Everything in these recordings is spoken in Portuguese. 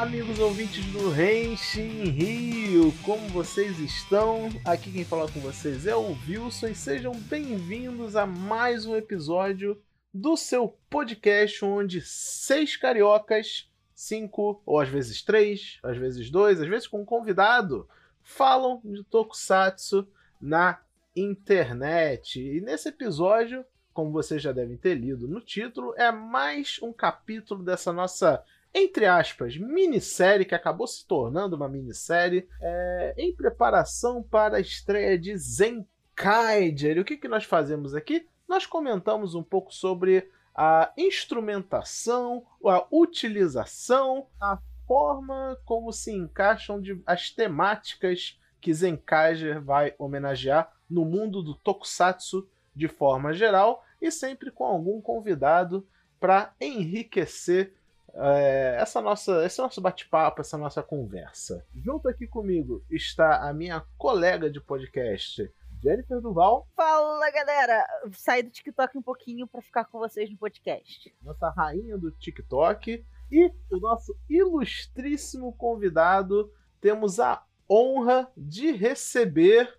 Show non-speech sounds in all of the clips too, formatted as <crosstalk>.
amigos ouvintes do Renshin Rio, como vocês estão? Aqui quem fala com vocês é o Wilson e sejam bem-vindos a mais um episódio do seu podcast onde seis cariocas, cinco ou às vezes três, às vezes dois, às vezes com um convidado, falam de Tokusatsu na internet. E nesse episódio, como vocês já devem ter lido no título, é mais um capítulo dessa nossa entre aspas, minissérie, que acabou se tornando uma minissérie, é, em preparação para a estreia de Zenkaiger. E o que, que nós fazemos aqui? Nós comentamos um pouco sobre a instrumentação, a utilização, a forma como se encaixam de, as temáticas que Zenkaiger vai homenagear no mundo do tokusatsu de forma geral e sempre com algum convidado para enriquecer é, essa nossa, esse nosso bate-papo, essa nossa conversa. Junto aqui comigo está a minha colega de podcast, Jennifer Duval. Fala galera! Saí do TikTok um pouquinho para ficar com vocês no podcast. Nossa rainha do TikTok. E o nosso ilustríssimo convidado, temos a honra de receber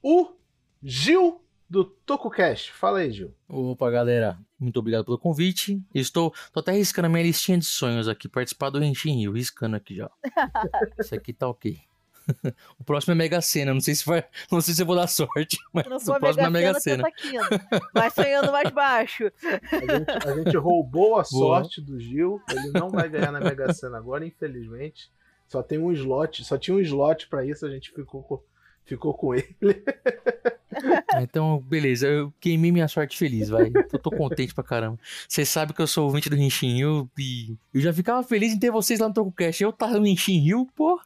o Gil do TokuCast. Fala aí, Gil. Opa, galera. Muito obrigado pelo convite. Estou tô até riscando a minha listinha de sonhos aqui. Participar do Renshin Rio. Riscando aqui já. <laughs> Isso aqui tá ok. <laughs> o próximo é Mega Sena. Não sei se vai, não sei se eu vou dar sorte, mas não o próximo é Mega Sena. Vai sonhando mais <laughs> baixo. A gente, a gente roubou a sorte do Gil. Ele não vai ganhar na Mega Sena agora, infelizmente. Só tem um slot, só tinha um slot para isso, a gente ficou com, ficou com ele. <laughs> então, beleza, eu queimei minha sorte feliz, vai. Eu tô contente pra caramba. Vocês sabem que eu sou ouvinte do Rinchin Rio e eu já ficava feliz em ter vocês lá no TokuCast. Eu tava no Rinchin Rio, pô.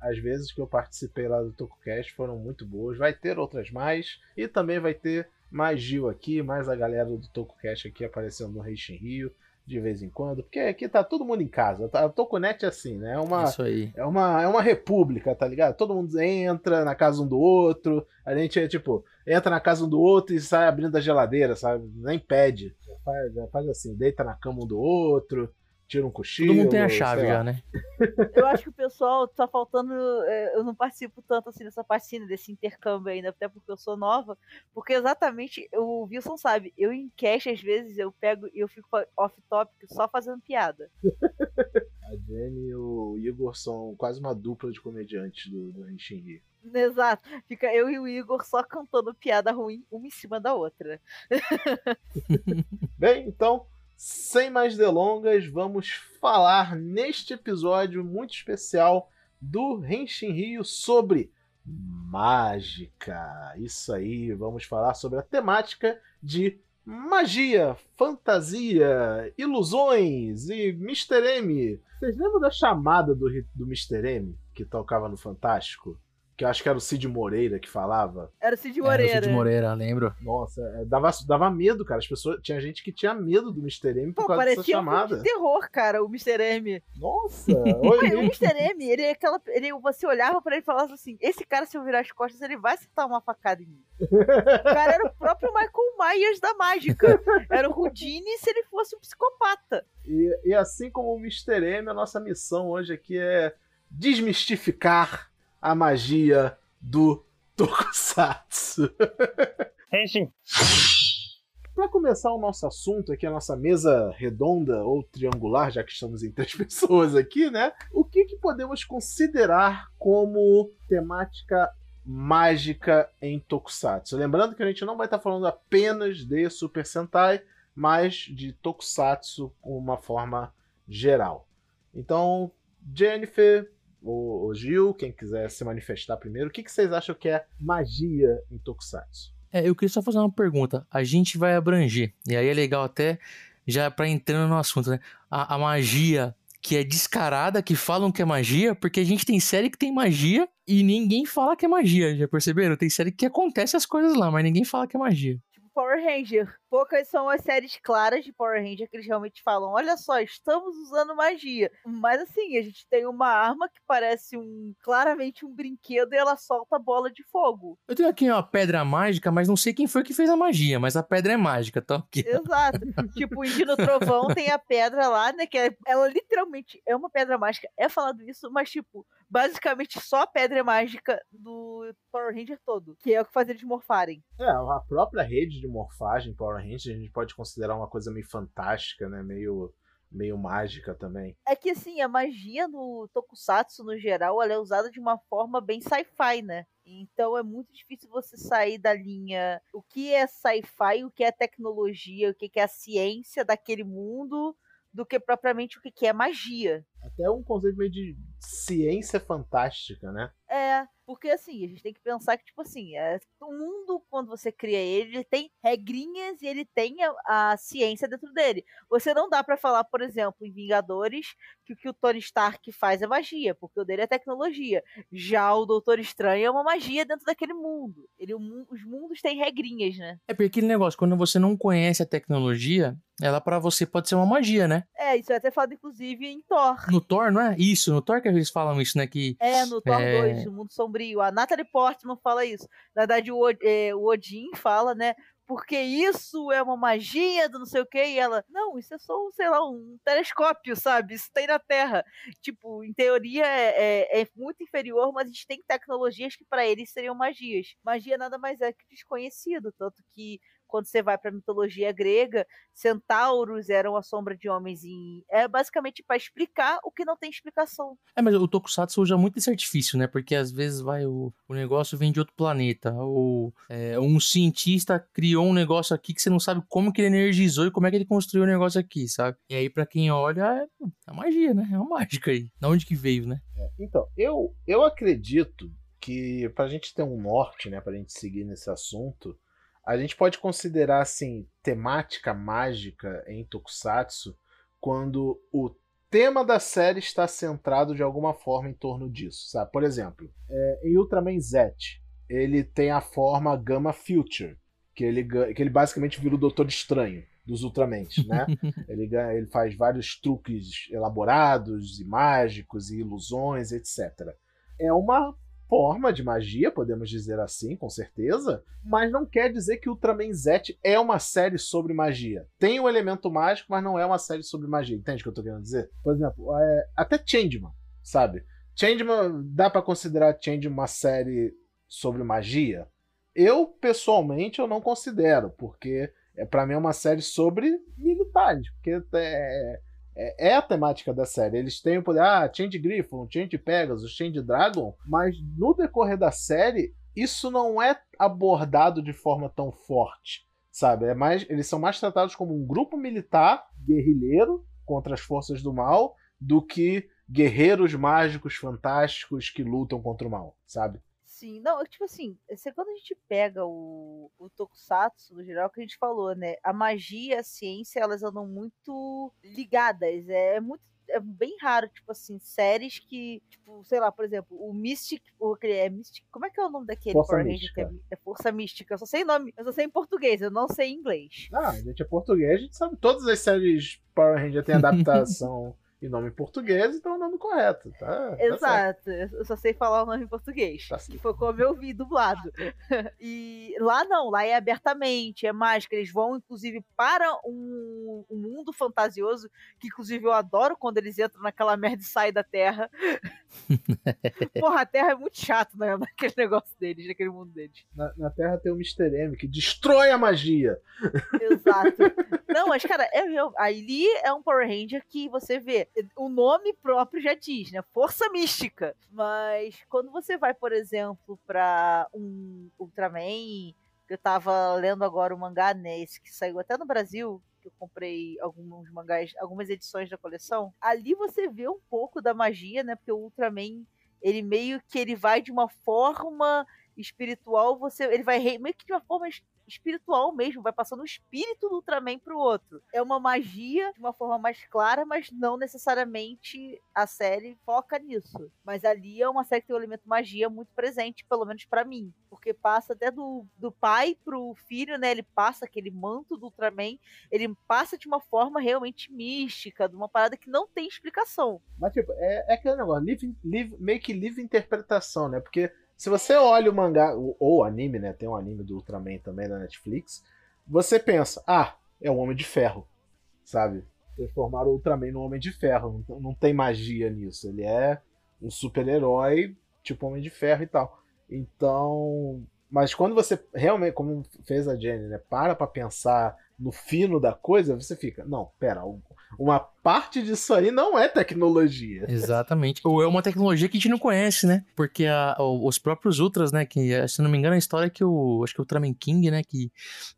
As vezes que eu participei lá do TokuCast foram muito boas. Vai ter outras mais. E também vai ter mais Gil aqui, mais a galera do TokuCast aqui aparecendo no Rinchin Rio de vez em quando, porque aqui tá todo mundo em casa. Tá? A Toconet é assim, né? É uma, Isso aí. É uma, é uma república, tá ligado? Todo mundo entra na casa um do outro. A gente é tipo, entra na casa um do outro e sai abrindo a geladeira, sabe? Nem pede. Já faz, já faz assim, deita na cama um do outro tira um cochilo. Todo mundo tem a chave já, né? Eu acho que o pessoal tá faltando. É, eu não participo tanto assim dessa parcina, desse intercâmbio ainda, até porque eu sou nova. Porque exatamente, o Wilson sabe, eu em cash, às vezes, eu pego e eu fico off-topic só fazendo piada. A Jenny e o Igor são quase uma dupla de comediantes do, do Exato. Fica eu e o Igor só cantando piada ruim, uma em cima da outra. <laughs> Bem, então, sem mais delongas, vamos falar neste episódio muito especial do Henshin Rio sobre mágica. Isso aí, vamos falar sobre a temática de magia, fantasia, ilusões e Mr. M. Vocês lembram da chamada do, do Mr. M que tocava no Fantástico? Que eu acho que era o Cid Moreira que falava. Era o Cid Moreira. Era o Cid Moreira, lembro. Nossa, é, dava, dava medo, cara. As pessoas. Tinha gente que tinha medo do Mr. M por Pô, causa dessa chamada. Um terror, cara, o Mr. M. Nossa! o Mr. M, ele é aquela. Ele, você olhava pra ele e falava assim: esse cara, se eu virar as costas, ele vai acertar uma facada em mim. o cara era o próprio Michael Myers da mágica. Era o Houdini se ele fosse um psicopata. E, e assim como o Mr. M, a nossa missão hoje aqui é desmistificar a magia do Tokusatsu. Henshin. Para começar o nosso assunto aqui, a nossa mesa redonda ou triangular, já que estamos em três <laughs> pessoas aqui, né? O que, que podemos considerar como temática mágica em Tokusatsu? Lembrando que a gente não vai estar falando apenas de Super Sentai, mas de Tokusatsu com uma forma geral. Então, Jennifer, o, o Gil, quem quiser se manifestar primeiro, o que, que vocês acham que é magia em Tokusatsu? É, eu queria só fazer uma pergunta. A gente vai abranger, e aí é legal até, já para entrando no assunto, né? A, a, magia que é descarada, que falam que é magia, porque a gente tem série que tem magia e ninguém fala que é magia, já perceberam? Tem série que acontece as coisas lá, mas ninguém fala que é magia. Power Ranger. Poucas são as séries claras de Power Ranger que eles realmente falam: olha só, estamos usando magia. Mas assim, a gente tem uma arma que parece um claramente um brinquedo e ela solta bola de fogo. Eu tenho aqui uma pedra mágica, mas não sei quem foi que fez a magia, mas a pedra é mágica, tá? Aqui. Exato. <laughs> tipo, o Indino Trovão tem a pedra lá, né? Que é, ela literalmente é uma pedra mágica. É falado isso, mas tipo, basicamente só a pedra mágica do Power Ranger todo, que é o que faz eles morfarem. É, a própria rede de morfagem Power Ranger a gente pode considerar uma coisa meio fantástica, né? Meio meio mágica também. É que assim, a magia no tokusatsu no geral, ela é usada de uma forma bem sci-fi, né? Então é muito difícil você sair da linha o que é sci-fi, o que é tecnologia, o que é a ciência daquele mundo, do que propriamente o que é magia. Até um conceito meio de ciência fantástica, né? É, porque assim, a gente tem que pensar que, tipo assim, é, o mundo, quando você cria ele, ele tem regrinhas e ele tem a, a ciência dentro dele. Você não dá para falar, por exemplo, em Vingadores, que o que o Tony Stark faz é magia, porque o dele é tecnologia. Já o Doutor Estranho é uma magia dentro daquele mundo. Ele, os mundos têm regrinhas, né? É porque aquele negócio, quando você não conhece a tecnologia, ela para você pode ser uma magia, né? É, isso é até falado, inclusive, em Thor. No Thor, não é? Isso, no Thor que eles falam isso, né? Que, é, no Thor é... 2, no Mundo Sombrio. A Natalie Portman fala isso. Na verdade, o, é, o Odin fala, né? Porque isso é uma magia do não sei o que, e ela, não, isso é só, sei lá, um telescópio, sabe? Isso tem na Terra. Tipo, em teoria é, é, é muito inferior, mas a gente tem tecnologias que para eles seriam magias. Magia nada mais é que desconhecido, tanto que quando você vai para a mitologia grega, centauros eram a sombra de homens e é basicamente para explicar o que não tem explicação. É, mas o Tokusatsu usa muito esse artifício, né? Porque às vezes vai o, o negócio vem de outro planeta, ou é, um cientista criou um negócio aqui que você não sabe como que ele energizou e como é que ele construiu o negócio aqui, sabe? E aí para quem olha, é, é magia, né? É uma mágica aí. Da onde que veio, né? É, então, eu, eu acredito que pra gente ter um norte, né, pra gente seguir nesse assunto, a gente pode considerar assim temática mágica em Tokusatsu quando o tema da série está centrado de alguma forma em torno disso, sabe? Por exemplo, é, em Ultraman Z, ele tem a forma Gamma Future, que ele, que ele basicamente vira o Doutor Estranho dos Ultramans, né? <laughs> ele, ele faz vários truques elaborados e mágicos e ilusões, etc. É uma forma de magia, podemos dizer assim, com certeza, mas não quer dizer que Ultraman Z é uma série sobre magia. Tem um elemento mágico, mas não é uma série sobre magia. Entende o que eu tô querendo dizer? Por exemplo, é, até Changeman, sabe? Changeman, dá para considerar Changeman uma série sobre magia? Eu, pessoalmente, eu não considero, porque é para mim é uma série sobre militares, porque é, é, é, a temática da série. Eles têm o poder, ah, Change Griffon, Change Pegasus, Change Dragon, mas no decorrer da série, isso não é abordado de forma tão forte, sabe? É mais, eles são mais tratados como um grupo militar guerrilheiro contra as forças do mal do que guerreiros mágicos fantásticos que lutam contra o mal, sabe? Sim, não, tipo assim, quando a gente pega o, o Tokusatsu, no geral, que a gente falou, né? A magia e a ciência, elas andam muito ligadas. É, é muito é bem raro, tipo assim, séries que, tipo, sei lá, por exemplo, o Mystic, o, é Mystic, como é que é o nome daquele Força Power Ranger que é, é, Força Mística? Eu só sei nome, eu só sei em português, eu não sei em inglês. Ah, a gente é português, a gente sabe todas as séries Power Ranger tem adaptação <laughs> e nome em português, então é o nome correto, tá? tá Exato, tá eu só sei falar o nome em português. Tá que foi como eu vi dublado. <laughs> e lá não, lá é abertamente, é mágica. Eles vão, inclusive, para um, um, mundo fantasioso, que inclusive eu adoro quando eles entram naquela merda e saem da Terra. <laughs> <laughs> Porra, a Terra é muito chato, né? <laughs> Naquele negócio deles, naquele mundo deles. Na, na Terra tem o Mr. M que destrói a magia. Exato. <laughs> Não, mas, cara, é, ali é um Power Ranger que você vê o nome próprio já diz, né? Força mística. Mas quando você vai, por exemplo, para um Ultraman, que eu tava lendo agora o mangá, né? Esse que saiu até no Brasil, que eu comprei alguns mangás, algumas edições da coleção. Ali você vê um pouco da magia, né? Porque o Ultraman, ele meio que ele vai de uma forma espiritual, você ele vai meio que de uma forma espiritual mesmo, vai passando o espírito do Ultraman pro outro. É uma magia de uma forma mais clara, mas não necessariamente a série foca nisso. Mas ali é uma série que tem um elemento magia muito presente, pelo menos para mim. Porque passa até do, do pai pro filho, né? Ele passa aquele manto do Ultraman, ele passa de uma forma realmente mística, de uma parada que não tem explicação. Mas, tipo, é, é aquele negócio, live, live, meio que livre interpretação, né? Porque se você olha o mangá, ou o anime, né? Tem um anime do Ultraman também na Netflix. Você pensa, ah, é um Homem de Ferro, sabe? Transformaram o Ultraman num Homem de Ferro. Não, não tem magia nisso. Ele é um super-herói, tipo Homem de Ferro e tal. Então. Mas quando você realmente, como fez a Jenny, né? Para pra pensar no fino da coisa, você fica, não, pera, uma parte disso aí não é tecnologia. Exatamente. Ou é uma tecnologia que a gente não conhece, né? Porque a, os próprios Ultras, né? Que, se não me engano, a história é que o. Acho que é o Ultraman King, né? Que,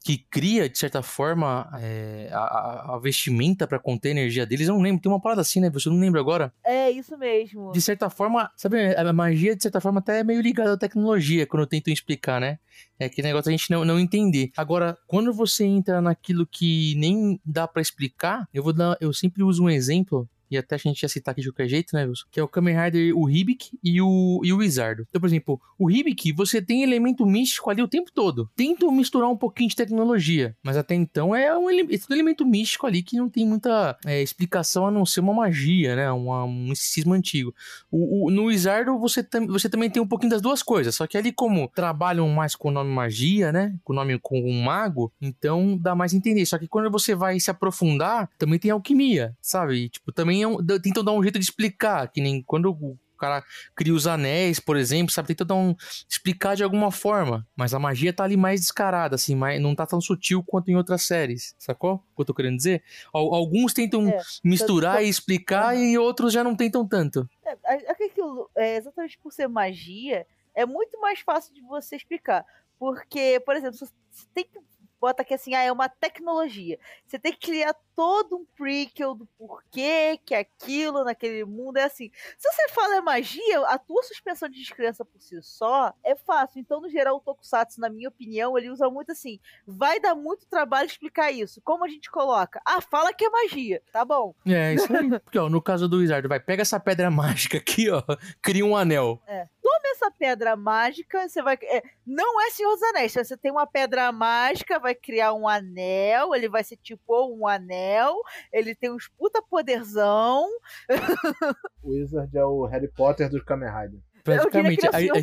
que cria, de certa forma, é, a, a, vestimenta para conter a energia deles. Eu não lembro. Tem uma parada assim, né? Você não lembra agora? É, isso mesmo. De certa forma, sabe, a magia, de certa forma, até é meio ligada à tecnologia, quando eu tento explicar, né? É que negócio a gente não, não entender. Agora, quando você entra naquilo que nem dá para explicar, eu vou dar. Eu sempre uso um exemplo e até a gente ia citar aqui de qualquer jeito, né, Wilson? Que é o Kamen Rider, o Hibik e o, e o Wizardo. Então, por exemplo, o Hibik, você tem elemento místico ali o tempo todo. Tentam misturar um pouquinho de tecnologia, mas até então é um, ele é um elemento místico ali que não tem muita é, explicação a não ser uma magia, né? Uma, um misticismo antigo. O, o, no Wizardo, você, tam, você também tem um pouquinho das duas coisas, só que ali, como trabalham mais com o nome magia, né? Com o nome com um mago, então dá mais a entender. Só que quando você vai se aprofundar, também tem alquimia, sabe? E, tipo, também também é um, tentam dar um jeito de explicar, que nem quando o cara cria os anéis, por exemplo, sabe? Tenta dar um, explicar de alguma forma. Mas a magia tá ali mais descarada, assim, mais, não tá tão sutil quanto em outras séries, sacou? O que eu tô querendo dizer? Alguns tentam é, misturar e explicar e outros já não tentam tanto. É, aquilo, é, exatamente por ser magia, é muito mais fácil de você explicar. Porque, por exemplo, você tem que bota aqui assim, ah, é uma tecnologia. Você tem que criar todo um prequel do porquê que aquilo naquele mundo é assim. Se você fala é magia, a tua suspensão de descrença por si só é fácil. Então, no geral, o Tokusatsu, na minha opinião, ele usa muito assim, vai dar muito trabalho explicar isso. Como a gente coloca? Ah, fala que é magia. Tá bom. É, isso aí. Porque, ó, no caso do Wizard, vai, pega essa pedra <laughs> mágica aqui, ó, cria um anel. É toma essa pedra mágica, você vai. É, não é Senhor dos Anéis, você tem uma pedra mágica, vai criar um anel, ele vai ser tipo um anel, ele tem uns puta poderzão. <laughs> O Wizard é o Harry Potter dos Kamen Rider praticamente. Aí, aí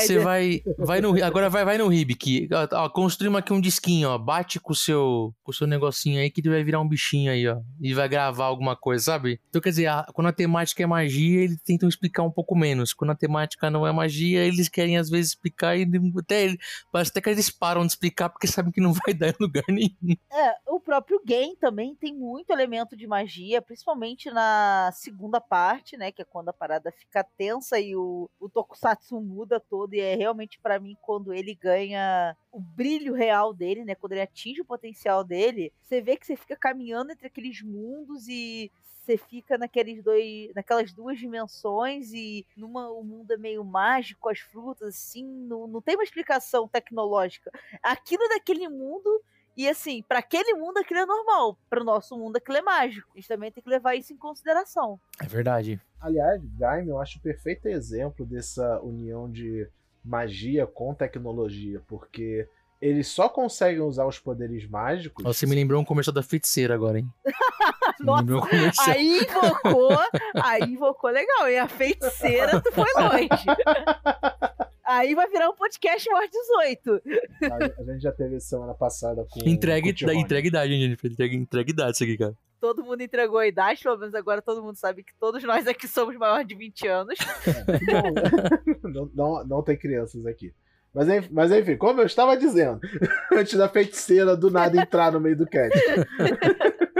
você vai, vai no, agora vai, vai no Ribic. Ó, construímos aqui um disquinho, ó. Bate com o seu, com o seu negocinho aí que ele vai virar um bichinho aí, ó. E vai gravar alguma coisa, sabe? Então, quer dizer, a, quando a temática é magia, eles tentam explicar um pouco menos. Quando a temática não é magia, eles querem às vezes explicar e até parece até que eles param de explicar porque sabem que não vai <laughs> dar em lugar nenhum. É, o próprio game também tem muito elemento de magia, principalmente na segunda parte, né? Que é quando a parada fica tensa e o, o Tokusatsu muda todo, e é realmente para mim quando ele ganha o brilho real dele, né? Quando ele atinge o potencial dele, você vê que você fica caminhando entre aqueles mundos e você fica naqueles dois, naquelas duas dimensões e numa o mundo é meio mágico, as frutas assim, não, não tem uma explicação tecnológica. Aquilo daquele mundo e assim, para aquele mundo aquilo é normal, para o nosso mundo aquilo é mágico. A gente também tem que levar isso em consideração. É verdade. Aliás, Gaime eu acho o perfeito exemplo dessa união de magia com tecnologia, porque eles só conseguem usar os poderes mágicos. Você me lembrou um comercial da feiticeira agora, hein? <laughs> Nossa, aí invocou, aí invocou legal. E a feiticeira, tu foi longe. <laughs> Aí vai virar um podcast mais 18. A, a, gente já teve semana passada com. Entregue, com entregue idade, gente. Entregue, entregue idade isso aqui, cara. Todo mundo entregou a idade, pelo menos agora todo mundo sabe que todos nós aqui somos maiores de 20 anos. É, <laughs> não, não, não tem crianças aqui. Mas, mas enfim, como eu estava dizendo, <laughs> antes da feiticeira do nada entrar no meio do cast. <laughs>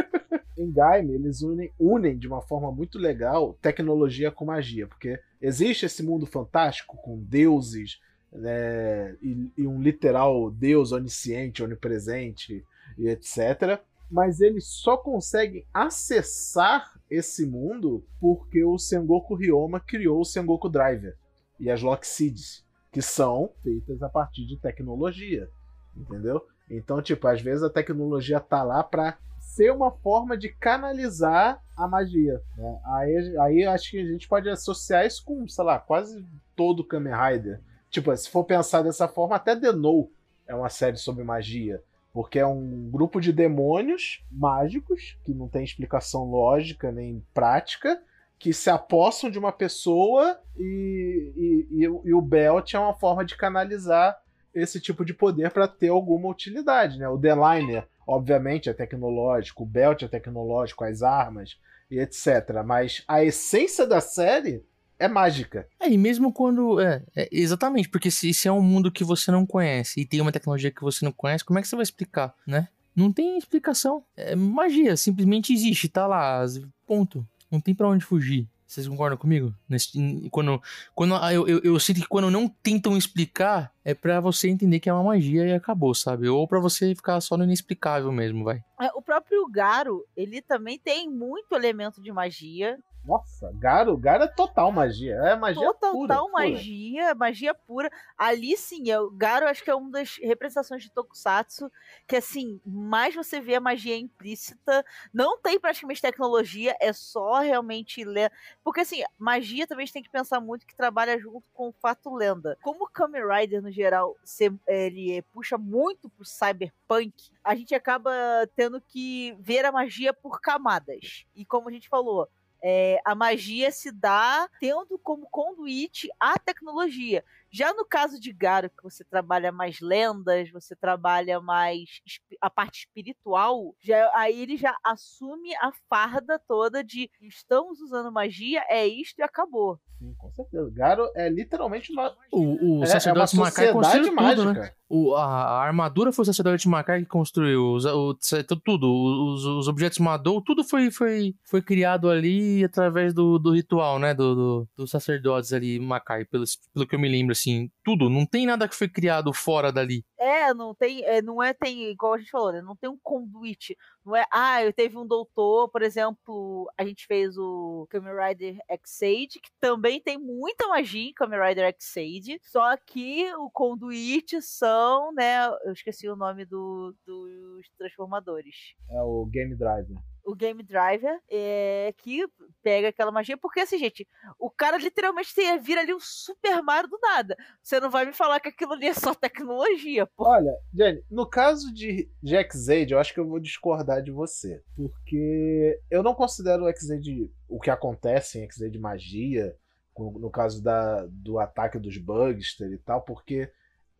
em Gaime, eles unem, unem de uma forma muito legal tecnologia com magia, porque existe esse mundo fantástico com deuses né, e, e, um literal deus onisciente, onipresente e etc. Mas eles só conseguem acessar esse mundo porque o Sengoku Ryoma criou o Sengoku Driver e as Lock Seeds, que são feitas a partir de tecnologia. entendeu? Então, tipo, às vezes a tecnologia tá lá pra ser uma forma de canalizar a magia. Né? Aí, aí acho que a gente pode associar isso com, sei lá, quase todo Kamen Rider. Tipo, se for pensar dessa forma, até The No é uma série sobre magia. Porque é um grupo de demônios mágicos, que não tem explicação lógica nem prática, que se apossam de uma pessoa e, e, e, e o Belt é uma forma de canalizar esse tipo de poder para ter alguma utilidade. Né? O Deliner, obviamente, é tecnológico, o Belt é tecnológico, as armas e etc. Mas a essência da série é mágica. É, e mesmo quando. É, é, exatamente, porque se, se é um mundo que você não conhece e tem uma tecnologia que você não conhece, como é que você vai explicar, né? Não tem explicação. É magia, simplesmente existe, tá lá, ponto. Não tem para onde fugir. Vocês concordam comigo? Quando, quando ah, eu, eu, eu, sinto que quando não tentam explicar, é para você entender que é uma magia e acabou, sabe? Ou para você ficar só no inexplicável mesmo, vai. É, o próprio Garo, ele também tem muito elemento de magia. Nossa, Garo, Garo é total magia. É magia total, pura. Total magia, magia pura. Ali sim, o Garo acho que é uma das representações de Tokusatsu que assim, mais você vê a magia implícita. Não tem praticamente tecnologia, é só realmente ler. Porque assim, magia também a gente tem que pensar muito que trabalha junto com o fato lenda. Como o Kamen Rider, no geral, ele puxa muito pro cyberpunk, a gente acaba tendo que ver a magia por camadas. E como a gente falou, é, a magia se dá tendo como conduíte a tecnologia. Já no caso de Garo, que você trabalha mais lendas, você trabalha mais a parte espiritual, já, aí ele já assume a farda toda de estamos usando magia, é isto e acabou. Sim, com certeza. Garo é literalmente uma. O, o é, sacerdote é Macai construiu tudo, né? O, a, a, armadura foi o sacerdote Macai que construiu. O, o, tudo. Os, os objetos Madou, tudo foi, foi, foi criado ali através do, do ritual, né? Do, do, dos sacerdotes ali, Macai, pelo, pelo que eu me lembro, assim. Tudo. Não tem nada que foi criado fora dali. É, não tem, é, não é, tem, igual a gente falou, né? Não tem um conduite. Não é, ah, eu teve um doutor, por exemplo, a gente fez o Kamen Rider X-Aid, que também tem muita magia em Kamen Rider X-Aid, só que o conduite são, né, eu esqueci o nome do, dos transformadores. É o Game Driver o Game Driver, é, que pega aquela magia, porque assim, gente, o cara literalmente vira ali um Super Mario do nada. Você não vai me falar que aquilo ali é só tecnologia, pô. Olha, Jenny, no caso de, de X-Aid, eu acho que eu vou discordar de você. Porque eu não considero o X-Aid, o que acontece em X-Aid magia, no caso da, do ataque dos Bugster e tal, porque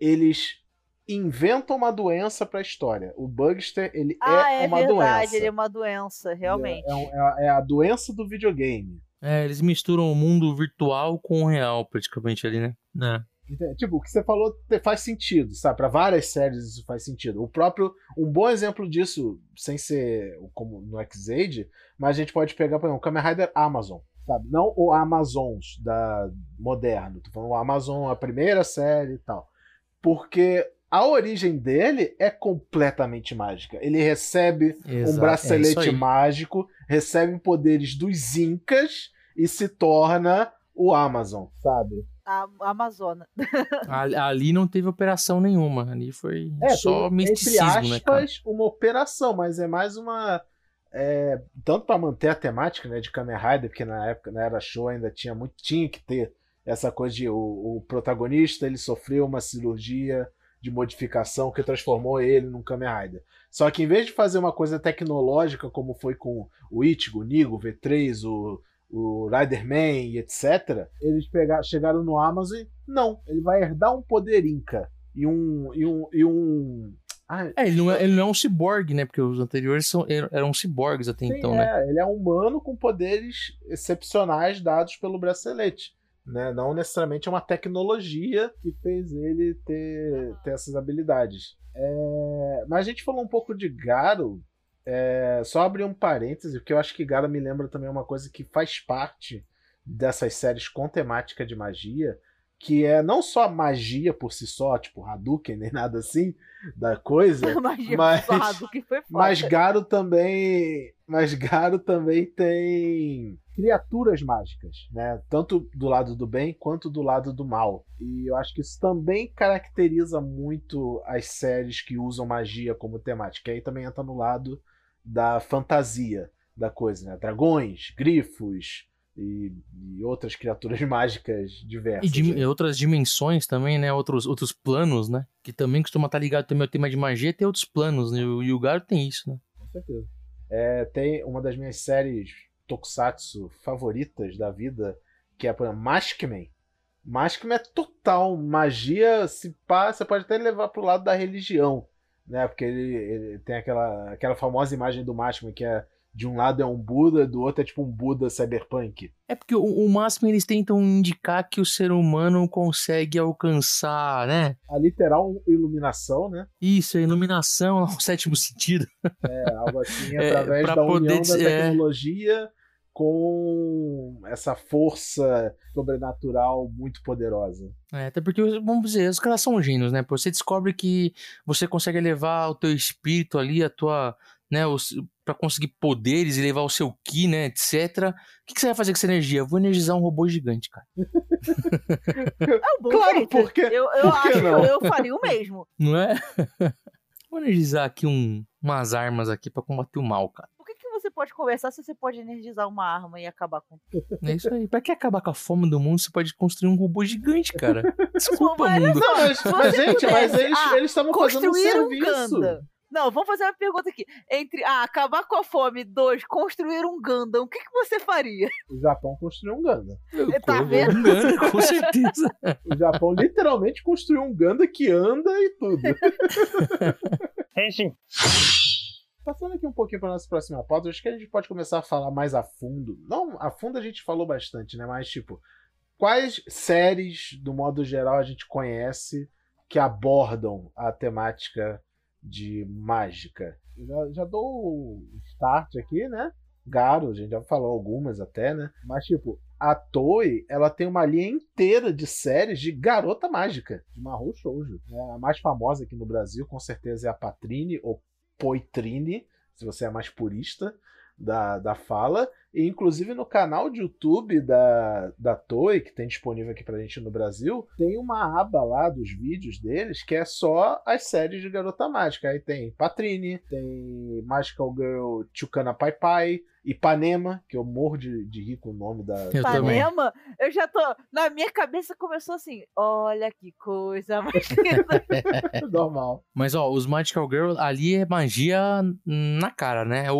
eles inventam uma doença para a história. O Bugster, ele ah, é, é uma verdade, doença. ele é uma doença, realmente. É, é, é, a doença do videogame. É, eles misturam o mundo virtual com o real, praticamente ali, né? É. Tipo, o que você falou faz sentido, sabe? Para várias séries isso faz sentido. O próprio. Um bom exemplo disso, sem ser como no X-Aid, mas a gente pode pegar, por exemplo, o Kamen Rider Amazon. Sabe? Não o Amazons da moderno. Tô falando o Amazon, a primeira série e tal. Porque a origem dele é completamente mágica. Ele recebe Exato, um bracelete é mágico, recebe poderes dos Incas e se torna o Amazon, sabe? A Amazona. <laughs> ali não teve operação nenhuma. Ali foi é, só tem, misticismo, entre aspas, né, uma operação, mas é mais uma. É, tanto para manter a temática né, de Kamen Rider, porque na época na era show ainda tinha muito tinha que ter essa coisa de o, o protagonista ele sofreu uma cirurgia de modificação que transformou ele num Kamen Rider. Só que em vez de fazer uma coisa tecnológica, como foi com o Ichigo, o Nigo, o V3, o, o Riderman e etc., eles pegaram, chegaram no Amazon e não, ele vai herdar um poder Inca e um. E um, e um ah, é, ele não é, ele não é um ciborgue, né? Porque os anteriores são, eram ciborgues até sim, então, é, né? Ele é um humano com poderes excepcionais dados pelo bracelete. Né? Não necessariamente é uma tecnologia que fez ele ter, ter essas habilidades. É... Mas a gente falou um pouco de Garo. É... Só abrir um parêntese, porque eu acho que Garo me lembra também uma coisa que faz parte dessas séries com temática de magia, que é não só magia por si só, tipo Hadouken <laughs> nem nada assim da coisa, <laughs> Magia mas, forrado, que foi foda. mas Garo também, mas Garo também tem criaturas mágicas, né? Tanto do lado do bem quanto do lado do mal. E eu acho que isso também caracteriza muito as séries que usam magia como temática. E aí também entra no lado da fantasia da coisa, né? Dragões, grifos, e, e outras criaturas <laughs> mágicas diversas. E dim- né? outras dimensões também, né? Outros, outros planos, né? Que também costuma estar ligado também ao tema de magia tem outros planos, né? E o- Garo tem isso, né? Com certeza. É, tem uma das minhas séries tokusatsu favoritas da vida, que é, por exemplo, Maskman. Maskman é total magia, se você pode até levar pro lado da religião, né? Porque ele, ele tem aquela, aquela famosa imagem do Maskman que é de um lado é um Buda, do outro é tipo um Buda cyberpunk. É porque o, o máximo eles tentam indicar que o ser humano consegue alcançar, né? A literal iluminação, né? Isso, a iluminação, o <laughs> sétimo sentido. É, algo assim, <laughs> É, através pra da poder união da dizer- é. tecnologia com essa força sobrenatural muito poderosa. É, até porque, vamos dizer, os caras são gênios, né? Você descobre que você consegue levar o teu espírito ali, a tua, né, os, pra conseguir poderes e levar o seu ki, né, etc. O que, que você vai fazer com essa energia? Eu vou energizar um robô gigante, cara. <laughs> É um bom Claro, jeito. por quê? Eu, eu Por acho não? que eu faria o mesmo. <laughs> Não é? <laughs> vou energizar aqui um, umas armas aqui pra combater o mal, cara. Por que, que você pode conversar se você pode energizar uma arma e acabar com É isso aí. Pra que acabar com a fome do mundo, você pode construir um robô gigante, cara. Desculpa, mundo. Não, mas, mas, gente, mas eles ah, eles estavam fazendo um um serviço. Gundam? Não, vamos fazer uma pergunta aqui. Entre ah, acabar com a fome, dois, construir um Gundam, o que, que você faria? O Japão construiu um Ganda. Tá Eu- vendo? Engano, com <laughs> certeza. O Japão literalmente construiu um Ganda que anda e tudo. <laughs> Henshin. Passando aqui um pouquinho para nossa próxima pauta, acho que a gente pode começar a falar mais a fundo. Não, a fundo a gente falou bastante, né? Mas, tipo, quais séries, do modo geral, a gente conhece que abordam a temática de mágica? Já, já dou o start aqui, né? Garo, a gente já falou algumas até, né? Mas, tipo, a Toei, ela tem uma linha inteira de séries de garota mágica, de Mahou Shoujo. né? A mais famosa aqui no Brasil, com certeza, é a Patrine, ou Poitrine, se você é mais purista da, da fala. E inclusive no canal de YouTube da, da Toei, que tem disponível aqui pra gente no Brasil, tem uma aba lá dos vídeos deles que é só as séries de Garota Mágica. Aí tem Patrine, tem Magical Girl Chukana Pai Pai, Ipanema, que eu morro de, de rir com o nome da. Eu também. Ipanema, eu já tô. Na minha cabeça começou assim: olha que coisa mais <laughs> linda. <laughs> Normal. Mas, ó, os Magical Girl ali é magia na cara, né? O,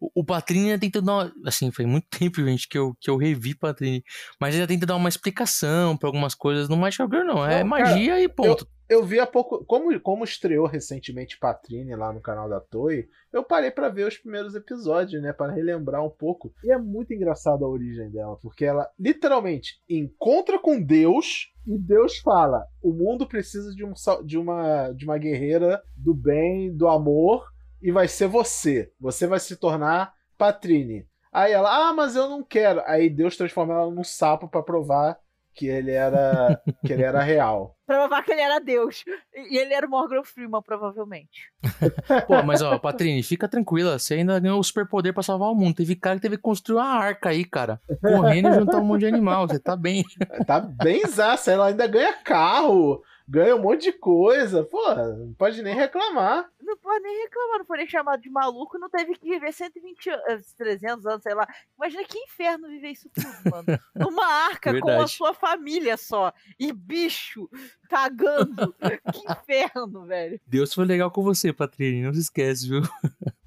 o, o Patrine tenta dar uma... Assim, foi muito <laughs> tempo, gente, que eu, que eu revi Patrine. Mas ele tenta dar uma explicação pra algumas coisas. No Magical Girl, não. É Não, magia e ponto. Eu vi há pouco. Como, como estreou recentemente Patrine lá no canal da Toei, eu parei pra ver os primeiros episódios, né? Para relembrar um pouco. E é muito engraçado a origem dela, porque ela literalmente encontra com Deus e Deus fala: o mundo precisa de, um, de, uma, de uma guerreira do bem, do amor, e vai ser você. Você vai se tornar Patrine. Aí ela, ah, mas eu não quero. Aí Deus transforma ela num sapo pra provar que ele era que ele era real. <laughs> pra provar que ele era Deus. E ele era o Morgan Freeman, provavelmente. <laughs> Pô, mas, ó, Patrine, fica tranquila. Você ainda ganhou o superpoder pra salvar o mundo. Teve cara que teve que construir uma arca aí, cara. Correndo e juntar um monte de animal. Você tá bem. Tá bem zaça, ela ainda ganha carro, ganha um monte de coisa. Pô, não pode nem reclamar. Não pode nem reclamar, não foi nem chamado de maluco, não teve que viver 120 anos, 300 anos, sei lá. Imagina que inferno viver isso tudo, mano. <laughs> Numa arca com a Verdade. sua família só. E bicho cagando. que inferno, velho. Deus foi legal com você, Patrine. Não se esquece, viu?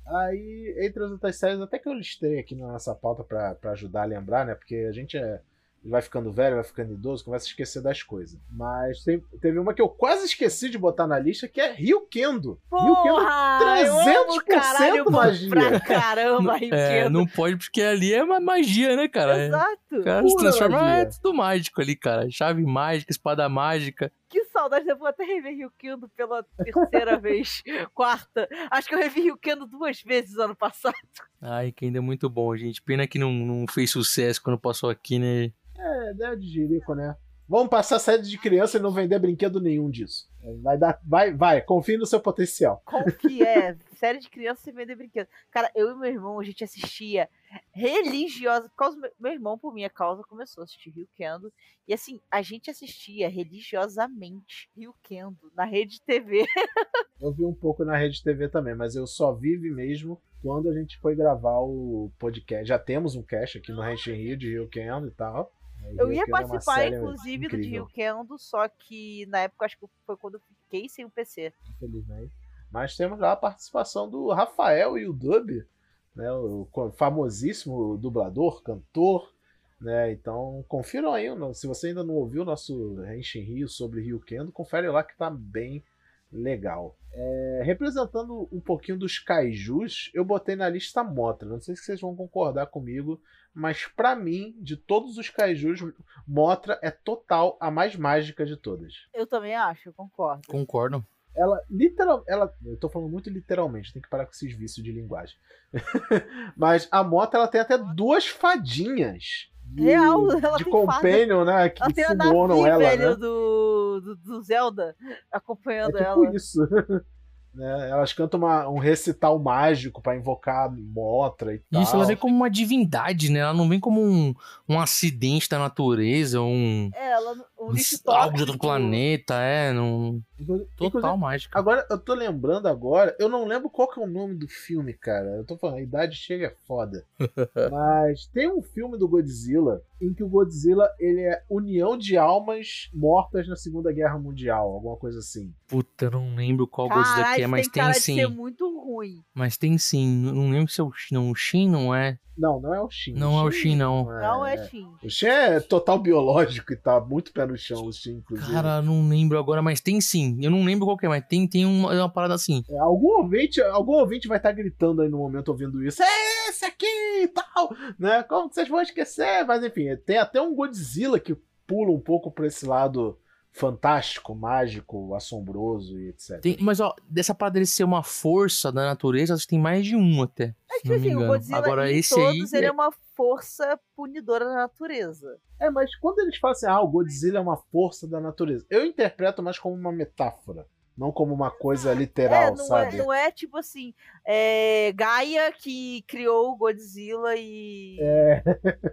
Aí, entre as outras séries, até que eu listei aqui na nossa pauta pra ajudar a lembrar, né? Porque a gente é, vai ficando velho, vai ficando idoso, começa a esquecer das coisas. Mas tem- teve uma que eu quase esqueci de botar na lista, que é Rio Kendo. Rio Kendo Porra! eu amo 300% caralho magia. pra caramba, Rio É, Kendo. não pode, porque ali é uma magia, né, cara? É- Exato. O cara se transforma, magia. é tudo mágico ali, cara. Chave mágica, espada mágica. Que saudade, eu vou até rever Rio Kendo pela terceira <laughs> vez, quarta. Acho que eu revi Rio Kendo duas vezes ano passado. Ai, que ainda é muito bom, gente. Pena que não, não fez sucesso quando passou aqui, né? É, ideia de Jerico, né? Vamos passar sede de criança e não vender brinquedo nenhum disso. Vai dar, vai, vai, confie no seu potencial. Confie, é, série de criança sem vender brinquedo. Cara, eu e meu irmão, a gente assistia religiosa, por causa meu irmão, por minha causa, começou a assistir Rio Kendo. E assim, a gente assistia religiosamente Rio Kendo na rede TV. <laughs> Eu vi um pouco na rede TV também, mas eu só vive mesmo quando a gente foi gravar o podcast. Já temos um cast aqui no Ranch Rio de Rio Kendo e tal. Eu ia participar, inclusive, incrível. do Rio Kendo, só que na época acho que foi quando eu fiquei sem o PC. Infelizmente. Mas temos lá a participação do Rafael e o Dub, né, o famosíssimo dublador, cantor. Né, então, confiram aí. Se você ainda não ouviu o nosso Henshin Rio sobre Rio Kendo, confere lá que tá bem legal. É, representando um pouquinho dos kaijus, eu botei na lista Motra. Não sei se vocês vão concordar comigo, mas para mim, de todos os kaijus, Motra é total a mais mágica de todas. Eu também acho, concordo. Concordo. Ela, literal, ela, eu tô falando muito literalmente, tem que parar com esses vícios de linguagem. <laughs> mas a Motra ela tem até duas fadinhas. De, Real, ela de tem companion, fada. né? Que ela tem a Navi, ela, velho, né? do, do, do Zelda acompanhando é tipo ela. isso. <laughs> Né? Elas cantam uma, um recital mágico para invocar Motra e tal. Isso ela vem como uma divindade, né? Ela não vem como um, um acidente da natureza, um. É, ela, um algo de outro planeta, é. Num... Total mágica. Agora, eu tô lembrando agora, eu não lembro qual que é o nome do filme, cara. Eu tô falando, a idade chega é foda. <laughs> Mas tem um filme do Godzilla em que o Godzilla ele é união de almas mortas na Segunda Guerra Mundial, alguma coisa assim. Puta, eu não lembro qual Godzilla que é, mas tem, tem sim. ser muito ruim. Mas tem sim. Não lembro se é o não, o Shin, não é? Não, não é o Shin. Não o é o Shin, não. é... Não é Shin. O Shin é total biológico e tá muito pé no chão, o Shin, inclusive. Cara, não lembro agora, mas tem sim. Eu não lembro qual que é, mas tem, tem uma, uma parada assim. É, algum ouvinte, algum ouvinte vai estar tá gritando aí no momento ouvindo isso. É esse aqui e tal, né? Como vocês vão esquecer? Mas enfim, tem até um Godzilla que pula um pouco pra esse lado fantástico, mágico, assombroso e etc. Tem, mas ó, dessa parada dele ser uma força da natureza, acho que tem mais de um até. É que assim, o Godzilla Agora, em esse todos aí ele é uma força punidora da natureza. É, mas quando eles falam assim, ah, o Godzilla é uma força da natureza, eu interpreto mais como uma metáfora. Não como uma coisa literal, é, não sabe? É, não é tipo assim, é Gaia que criou o Godzilla e. É.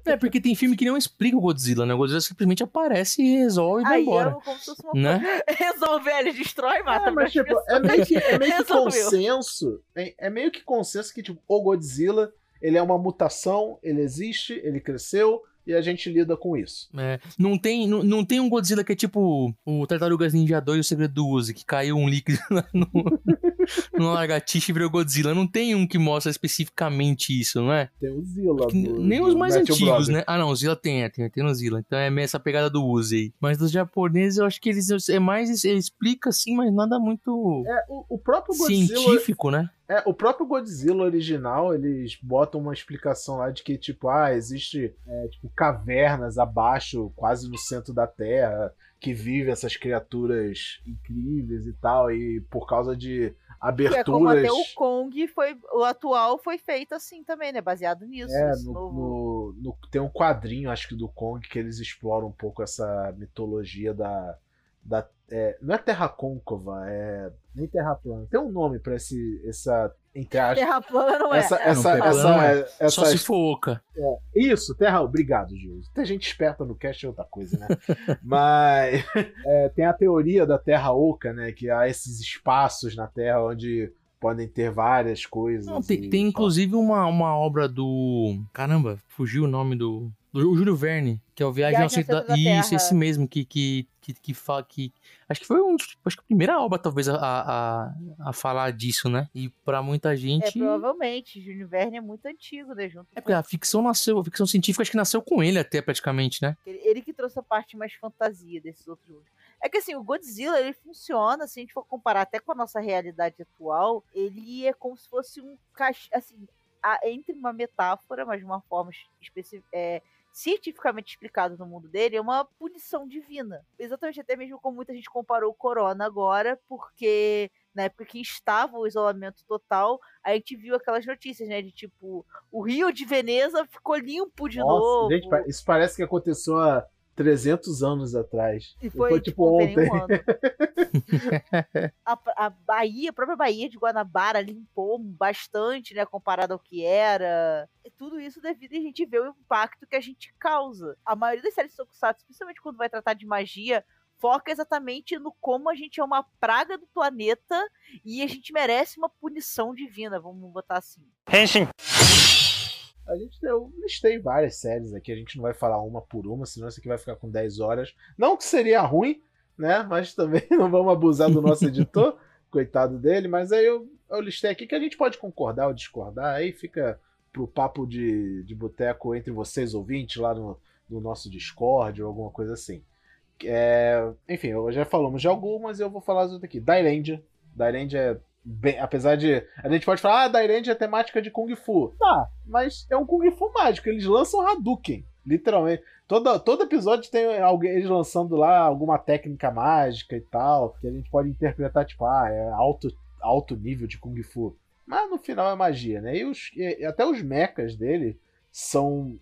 é, porque tem filme que não explica o Godzilla, né? O Godzilla simplesmente aparece e resolve e vai Aí embora. é como se fosse uma Né? <laughs> Resolve, ele destrói, mata. É, mas as tipo, pessoas. é meio que, é meio que consenso. É, é meio que consenso que, tipo, o Godzilla, ele é uma mutação, ele existe, ele cresceu, e a gente lida com isso. É, não, tem, não, não tem um Godzilla que é tipo o Tartarugas Ninja 2 e o Segredo do Uzi, que caiu um líquido <laughs> no, no lagartixa e virou Godzilla. Não tem um que mostra especificamente isso, não é? Tem o Zilla. Que do- nem os mais Matthew antigos, Broderick. né? Ah, não, o Zilla tem, é, tem, tem no Zilla. Então é meio essa pegada do Uzi aí. Mas dos japoneses, eu acho que eles é mais. Ele explica assim, mas nada muito É, o, o próprio Godzilla. científico, né? É, o próprio Godzilla original, eles botam uma explicação lá de que, tipo, ah, existe é, tipo, cavernas abaixo, quase no centro da Terra, que vivem essas criaturas incríveis e tal, e por causa de Que é como aberturas. até o Kong foi. O atual foi feito assim também, né? Baseado nisso. É, no, novo- no- no- tem um quadrinho, acho que do Kong, que eles exploram um pouco essa mitologia da. Da é, não é terra côncava, é. Nem terra plana. Tem um nome pra esse, essa. Entre aspas. Terra plana não é. Essa, essa, terra essa, plana não é. essa, Só se for oca. Isso, Terra. Obrigado, Gil. Tem gente esperta no cast é outra coisa, né? <laughs> Mas é, tem a teoria da Terra Oca, né? Que há esses espaços na Terra onde podem ter várias coisas. Não, tem, e tem inclusive uma, uma obra do. Caramba, fugiu o nome do. Do Júlio Verne, que é o Viagem, ao Viagem ao da, Centro da Isso, Terra. esse mesmo, que, que, que, que fala que. Acho que foi um. Acho que a primeira obra, talvez, a, a, a falar disso, né? E pra muita É, gente. provavelmente. Júlio Verne é muito antigo, né? Junto É porque a ficção nasceu, a ficção científica acho que nasceu com ele até praticamente, né? Ele, ele que trouxe a parte mais fantasia desses outros. É que assim, o Godzilla, ele funciona, se a gente for comparar até com a nossa realidade atual, ele é como se fosse um cach... assim, a- entre uma metáfora, mas de uma forma é, cientificamente explicada no mundo dele, é uma punição divina. Exatamente, até mesmo como muita gente comparou o Corona agora, porque na época que estava o isolamento total, a gente viu aquelas notícias, né, de tipo, o Rio de Veneza ficou limpo de Nossa, novo. gente, isso parece que aconteceu há 300 anos atrás. E foi, tipo, ontem. Um <laughs> a, a Bahia, a própria Bahia de Guanabara limpou bastante, né, comparado ao que era. E tudo isso devido a gente ver o impacto que a gente causa. A maioria das séries de Tokusatsu, principalmente quando vai tratar de magia, foca exatamente no como a gente é uma praga do planeta e a gente merece uma punição divina, vamos botar assim. Henshin. A gente eu listei várias séries aqui, a gente não vai falar uma por uma, senão isso aqui vai ficar com 10 horas. Não que seria ruim, né? Mas também <laughs> não vamos abusar do nosso editor, <laughs> coitado dele. Mas aí eu, eu listei aqui que a gente pode concordar ou discordar, aí fica pro papo de, de boteco entre vocês ouvintes lá no, no nosso Discord ou alguma coisa assim. É, enfim, eu já falamos de algumas eu vou falar as outras aqui. Dairendia. Dairendia é Bem, apesar de. A gente pode falar, ah, Dairenji é temática de Kung Fu. Tá, mas é um Kung Fu mágico. Eles lançam Hadouken, literalmente. Todo, todo episódio tem alguém eles lançando lá alguma técnica mágica e tal. Que a gente pode interpretar, tipo, ah, é alto, alto nível de Kung Fu. Mas no final é magia, né? E, os, e até os mechas dele são,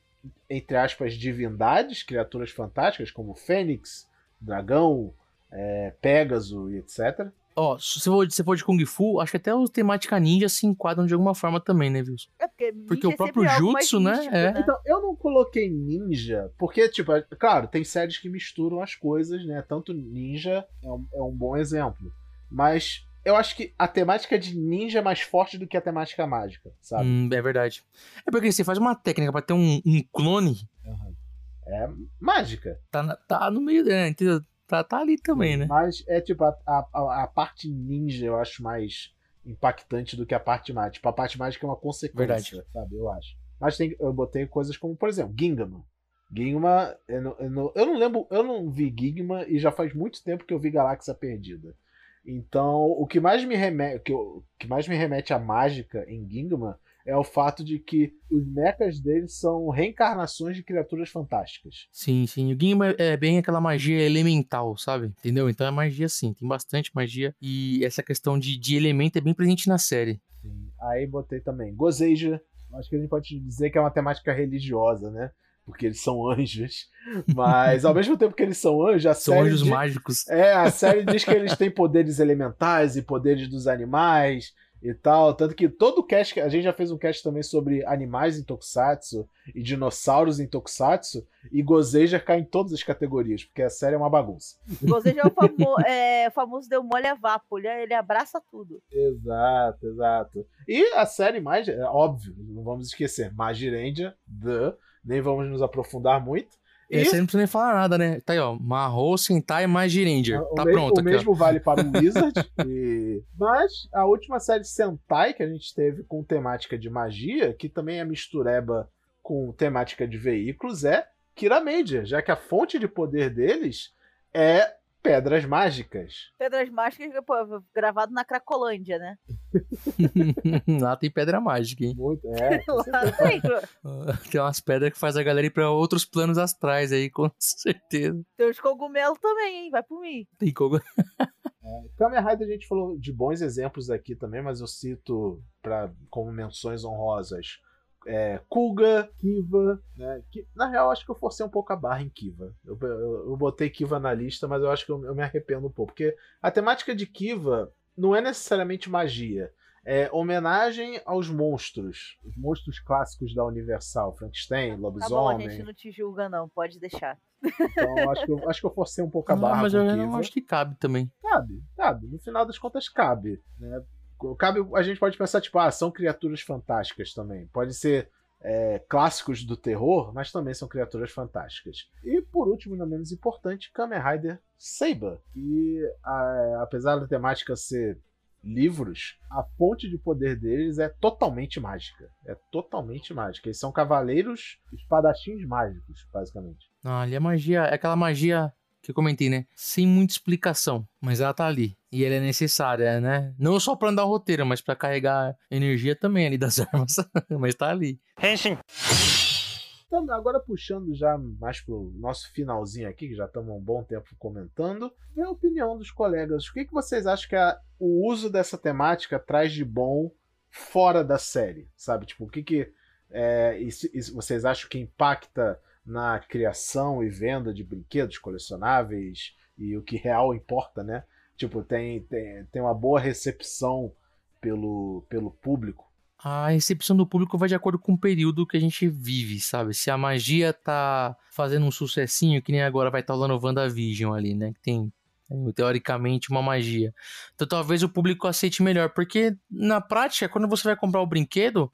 entre aspas, divindades, criaturas fantásticas, como Fênix, Dragão, é, Pégaso e etc. Ó, se for, se for de Kung Fu, acho que até os temática ninja se enquadram de alguma forma também, né, Wilson? É porque, porque o próprio Jutsu, né? Místico, é. né? Então, eu não coloquei ninja, porque, tipo, é, claro, tem séries que misturam as coisas, né? Tanto ninja é um, é um bom exemplo. Mas eu acho que a temática de ninja é mais forte do que a temática mágica, sabe? Hum, é verdade. É porque você faz uma técnica pra ter um, um clone. Uhum. É mágica. Tá, tá no meio, né? Entendeu? Tá, tá ali também, né? Mas é tipo, a, a, a parte ninja eu acho mais impactante do que a parte mágica. Tipo, a parte mágica é uma consequência, Verdade. sabe? Eu acho. Mas tem, eu botei coisas como, por exemplo, Gingaman. Gingaman, eu não, eu, não, eu não lembro, eu não vi Gingaman e já faz muito tempo que eu vi Galáxia Perdida. Então, o que mais me remete, que, eu, que mais me remete à mágica em Gingaman é o fato de que os mechas deles são reencarnações de criaturas fantásticas. Sim, sim. O Gingaman é bem aquela magia elemental, sabe? Entendeu? Então é magia sim, tem bastante magia. E essa questão de, de elemento é bem presente na série. Sim. Aí botei também Gozeja. Acho que a gente pode dizer que é uma temática religiosa, né? Porque eles são anjos. <laughs> Mas ao mesmo tempo que eles são anjos, a São série anjos diz- mágicos. É, a série diz que eles têm poderes elementais e poderes dos animais e tal. Tanto que todo cast. A gente já fez um cast também sobre animais em Tokusatsu e dinossauros em Tokusatsu. E Gozeja cai em todas as categorias, porque a série é uma bagunça. Já é o famo- <laughs> é, famoso deu mole a vapo, ele, ele abraça tudo. Exato, exato. E a série mais. É óbvio, não vamos esquecer. Magirendia, the, nem vamos nos aprofundar muito. E Esse aí não precisa nem falar nada, né? Tá aí, ó. Marro, Sentai mais Giranger. o Tá me- pronto o aqui, mesmo vale para <laughs> o Wizard. e- Mas a última série Sentai que a gente teve com temática de magia, que também é mistureba com temática de veículos, é Kiramedia, já que a fonte de poder deles é pedras mágicas. Pedras Mágicas, pô, gravado na Cracolândia, né? <laughs> Lá tem pedra mágica, hein? Muito, é. <laughs> Lá certeza. tem, Tem umas pedras que faz a galera ir pra outros planos astrais aí, com <laughs> certeza. tem os cogumelos também, hein? Vai por mim. Tem como. Kamen Rider a gente falou de bons exemplos aqui também, mas eu cito pra, como menções honrosas é, Kuga, Kiva, né? Que, na real, acho que eu forcei um pouco a barra em Kiva. Eu, eu, eu botei Kiva na lista, mas eu acho que eu, eu me arrependo um pouco, porque a temática de Kiva não é necessariamente magia. É homenagem aos monstros. Os monstros clássicos da Universal. Frankenstein, Tá bom, a lobisomem. gente não te julga, não, pode deixar. Então acho que, eu, acho que eu forcei um pouco a Não, barra mas com eu Kiva. não acho que cabe também. Cabe, cabe. No final das contas, cabe. Né? Cabe, a gente pode pensar, tipo, ah, são criaturas fantásticas também. Pode ser é, clássicos do terror, mas também são criaturas fantásticas. E por último, não menos importante, Kamen Rider Saber. Que a- apesar da temática ser livros, a fonte de poder deles é totalmente mágica. É totalmente mágica. Eles são cavaleiros espadachins mágicos, basicamente. Não, ali a magia é aquela magia que eu comentei, né? Sem muita explicação, mas ela tá ali. E ela é necessária, né? Não só pra andar o roteiro, mas pra carregar energia também ali das <laughs> armas. mas tá ali. Então, agora puxando já mais pro nosso finalzinho aqui, que já estamos há um bom tempo comentando, ver a opinião dos colegas. O que, que vocês acham que a- o uso dessa temática traz de bom fora da série? Sabe? Tipo, o que, que é, isso- isso vocês acham que impacta na criação e venda de brinquedos colecionáveis e o que real importa, né? Tipo, tem, tem, tem uma boa recepção pelo, pelo público. A recepção do público vai de acordo com o período que a gente vive, sabe? Se a magia tá fazendo um sucessinho, que nem agora vai estar tá rolando WandaVision ali, né? Que tem teoricamente uma magia. Então talvez o público aceite melhor, porque na prática, quando você vai comprar o brinquedo,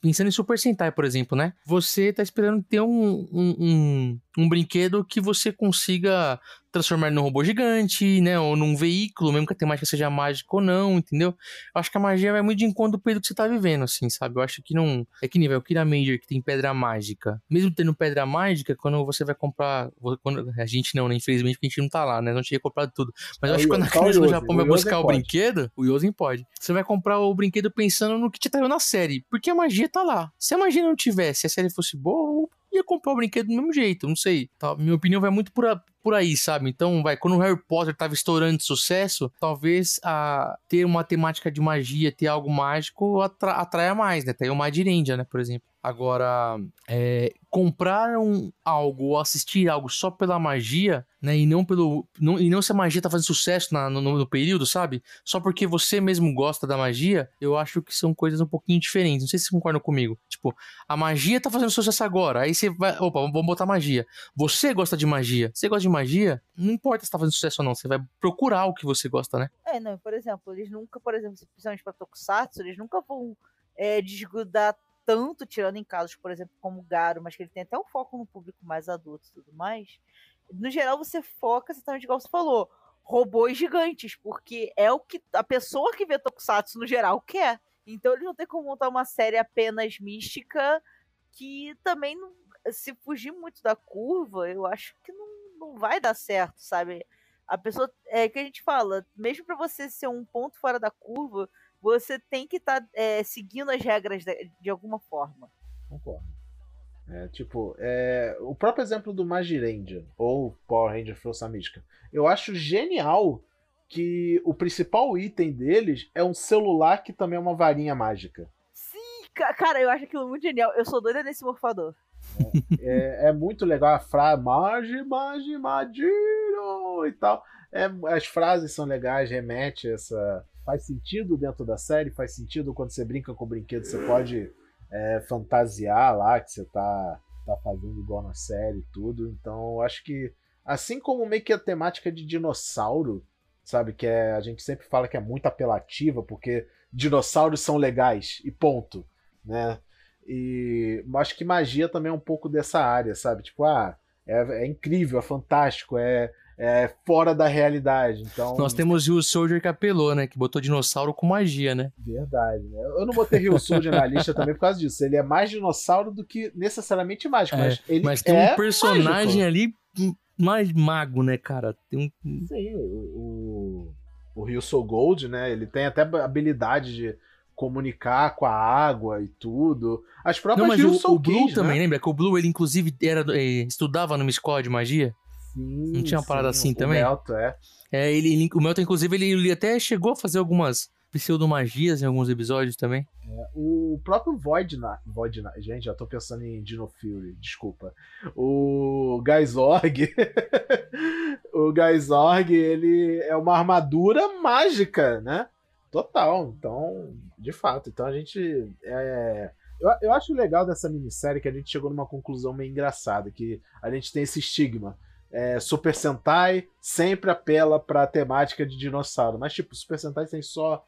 pensando em Super Sentai, por exemplo, né? Você tá esperando ter um, um, um, um brinquedo que você consiga transformar num robô gigante, né? Ou num veículo, mesmo que a temática seja mágica ou não, entendeu? Eu acho que a magia vai muito de encontro do período que você tá vivendo, assim, sabe? Eu acho que não. É que nível, o Kira Major que tem pedra mágica. Mesmo tendo pedra mágica, quando você vai comprar. Quando... A gente não, né? Infelizmente, porque a gente não tá lá, né? Não tinha comprado tudo. Mas eu acho que quando a criança no Japão vai buscar o pode. brinquedo, o Yosen pode. Você vai comprar o brinquedo pensando no que te traiu na série. Porque a magia tá lá. Se a magia não tivesse, se a série fosse boa, ia comprar o brinquedo do mesmo jeito, não sei. Tá? Minha opinião vai muito por, a, por aí, sabe? Então, vai, quando o Harry Potter tava estourando de sucesso, talvez a, ter uma temática de magia, ter algo mágico, atra, atraia mais, né? Tem o Madirendia, né, por exemplo. Agora, é, comprar um, algo ou assistir algo só pela magia, né? E não pelo. Não, e não se a magia tá fazendo sucesso na, no, no, período, sabe? Só porque você mesmo gosta da magia, eu acho que são coisas um pouquinho diferentes. Não sei se vocês concordam comigo. Tipo, a magia tá fazendo sucesso agora. Aí você vai. Opa, vamos botar magia. Você gosta de magia. Você gosta de magia? Não importa se tá fazendo sucesso ou não. Você vai procurar o que você gosta, né? É, não, por exemplo, eles nunca, por exemplo, principalmente pra Tokusatsu, eles nunca vão é, desgrudar tanto, tirando em casos, por exemplo, como Garo, mas que ele tem até um foco no público mais adulto e tudo mais. No geral, você foca exatamente igual você falou, robôs gigantes, porque é o que a pessoa que vê Tokusatsu no geral quer. Então ele não tem como montar uma série apenas mística que também não, se fugir muito da curva, eu acho que não, não vai dar certo, sabe? A pessoa é que a gente fala, mesmo para você ser um ponto fora da curva, você tem que estar tá, é, seguindo as regras de, de, alguma forma. Concordo. É, tipo, é, o próprio exemplo do Magirendia, ou Power Ranger Força Mística, eu acho genial que o principal item deles é um celular que também é uma varinha mágica. Sim, cara, eu acho aquilo muito genial. Eu sou doida nesse morfador. É, é, é muito legal a frase Magi, Magi, Magiro e tal. É, as frases são legais, remete a essa, faz sentido dentro da série, faz sentido quando você brinca com o brinquedo, você pode é, fantasiar lá que você tá, tá fazendo igual na série e tudo. Então eu acho que, assim como meio que a temática de dinossauro, sabe, que é, a gente sempre fala que é muito apelativa, porque dinossauros são legais e ponto, né? E acho que magia também é um pouco dessa área, sabe? Tipo, ah, é, é incrível, é fantástico, é, é, fora da realidade. Então, Nós temos Rio Soldier que apelou, né? Que botou dinossauro com magia, né? Verdade. Né? Eu não botei Rio Soldier na lista também por causa disso. Ele é mais dinossauro do que necessariamente mágico. É, mas, ele mas tem é um personagem mágico. ali mais mago, né, cara? Tem um... Sim, o, o, o Rio Soul Gold, né? Ele tem até habilidade de comunicar com a água e tudo. As próprias Não, mas Rio o, Soul o Blue Cage, também, né? lembra? Que o Blue, ele inclusive era, eh, estudava numa escola de magia. Sim, não tinha uma parada sim, assim o também? Melto, é. É, ele, o Melton, inclusive, ele, ele até chegou a fazer algumas pseudomagias em alguns episódios também. É, o próprio Void gente, já tô pensando em Dino Fury, desculpa. O Gaisorg, <laughs> o Gaisorg, ele é uma armadura mágica, né? Total, então, de fato. Então a gente. É, eu, eu acho legal dessa minissérie que a gente chegou numa conclusão meio engraçada, que a gente tem esse estigma é, Super Sentai sempre apela pra temática de dinossauro. Mas, tipo, Super Sentai tem só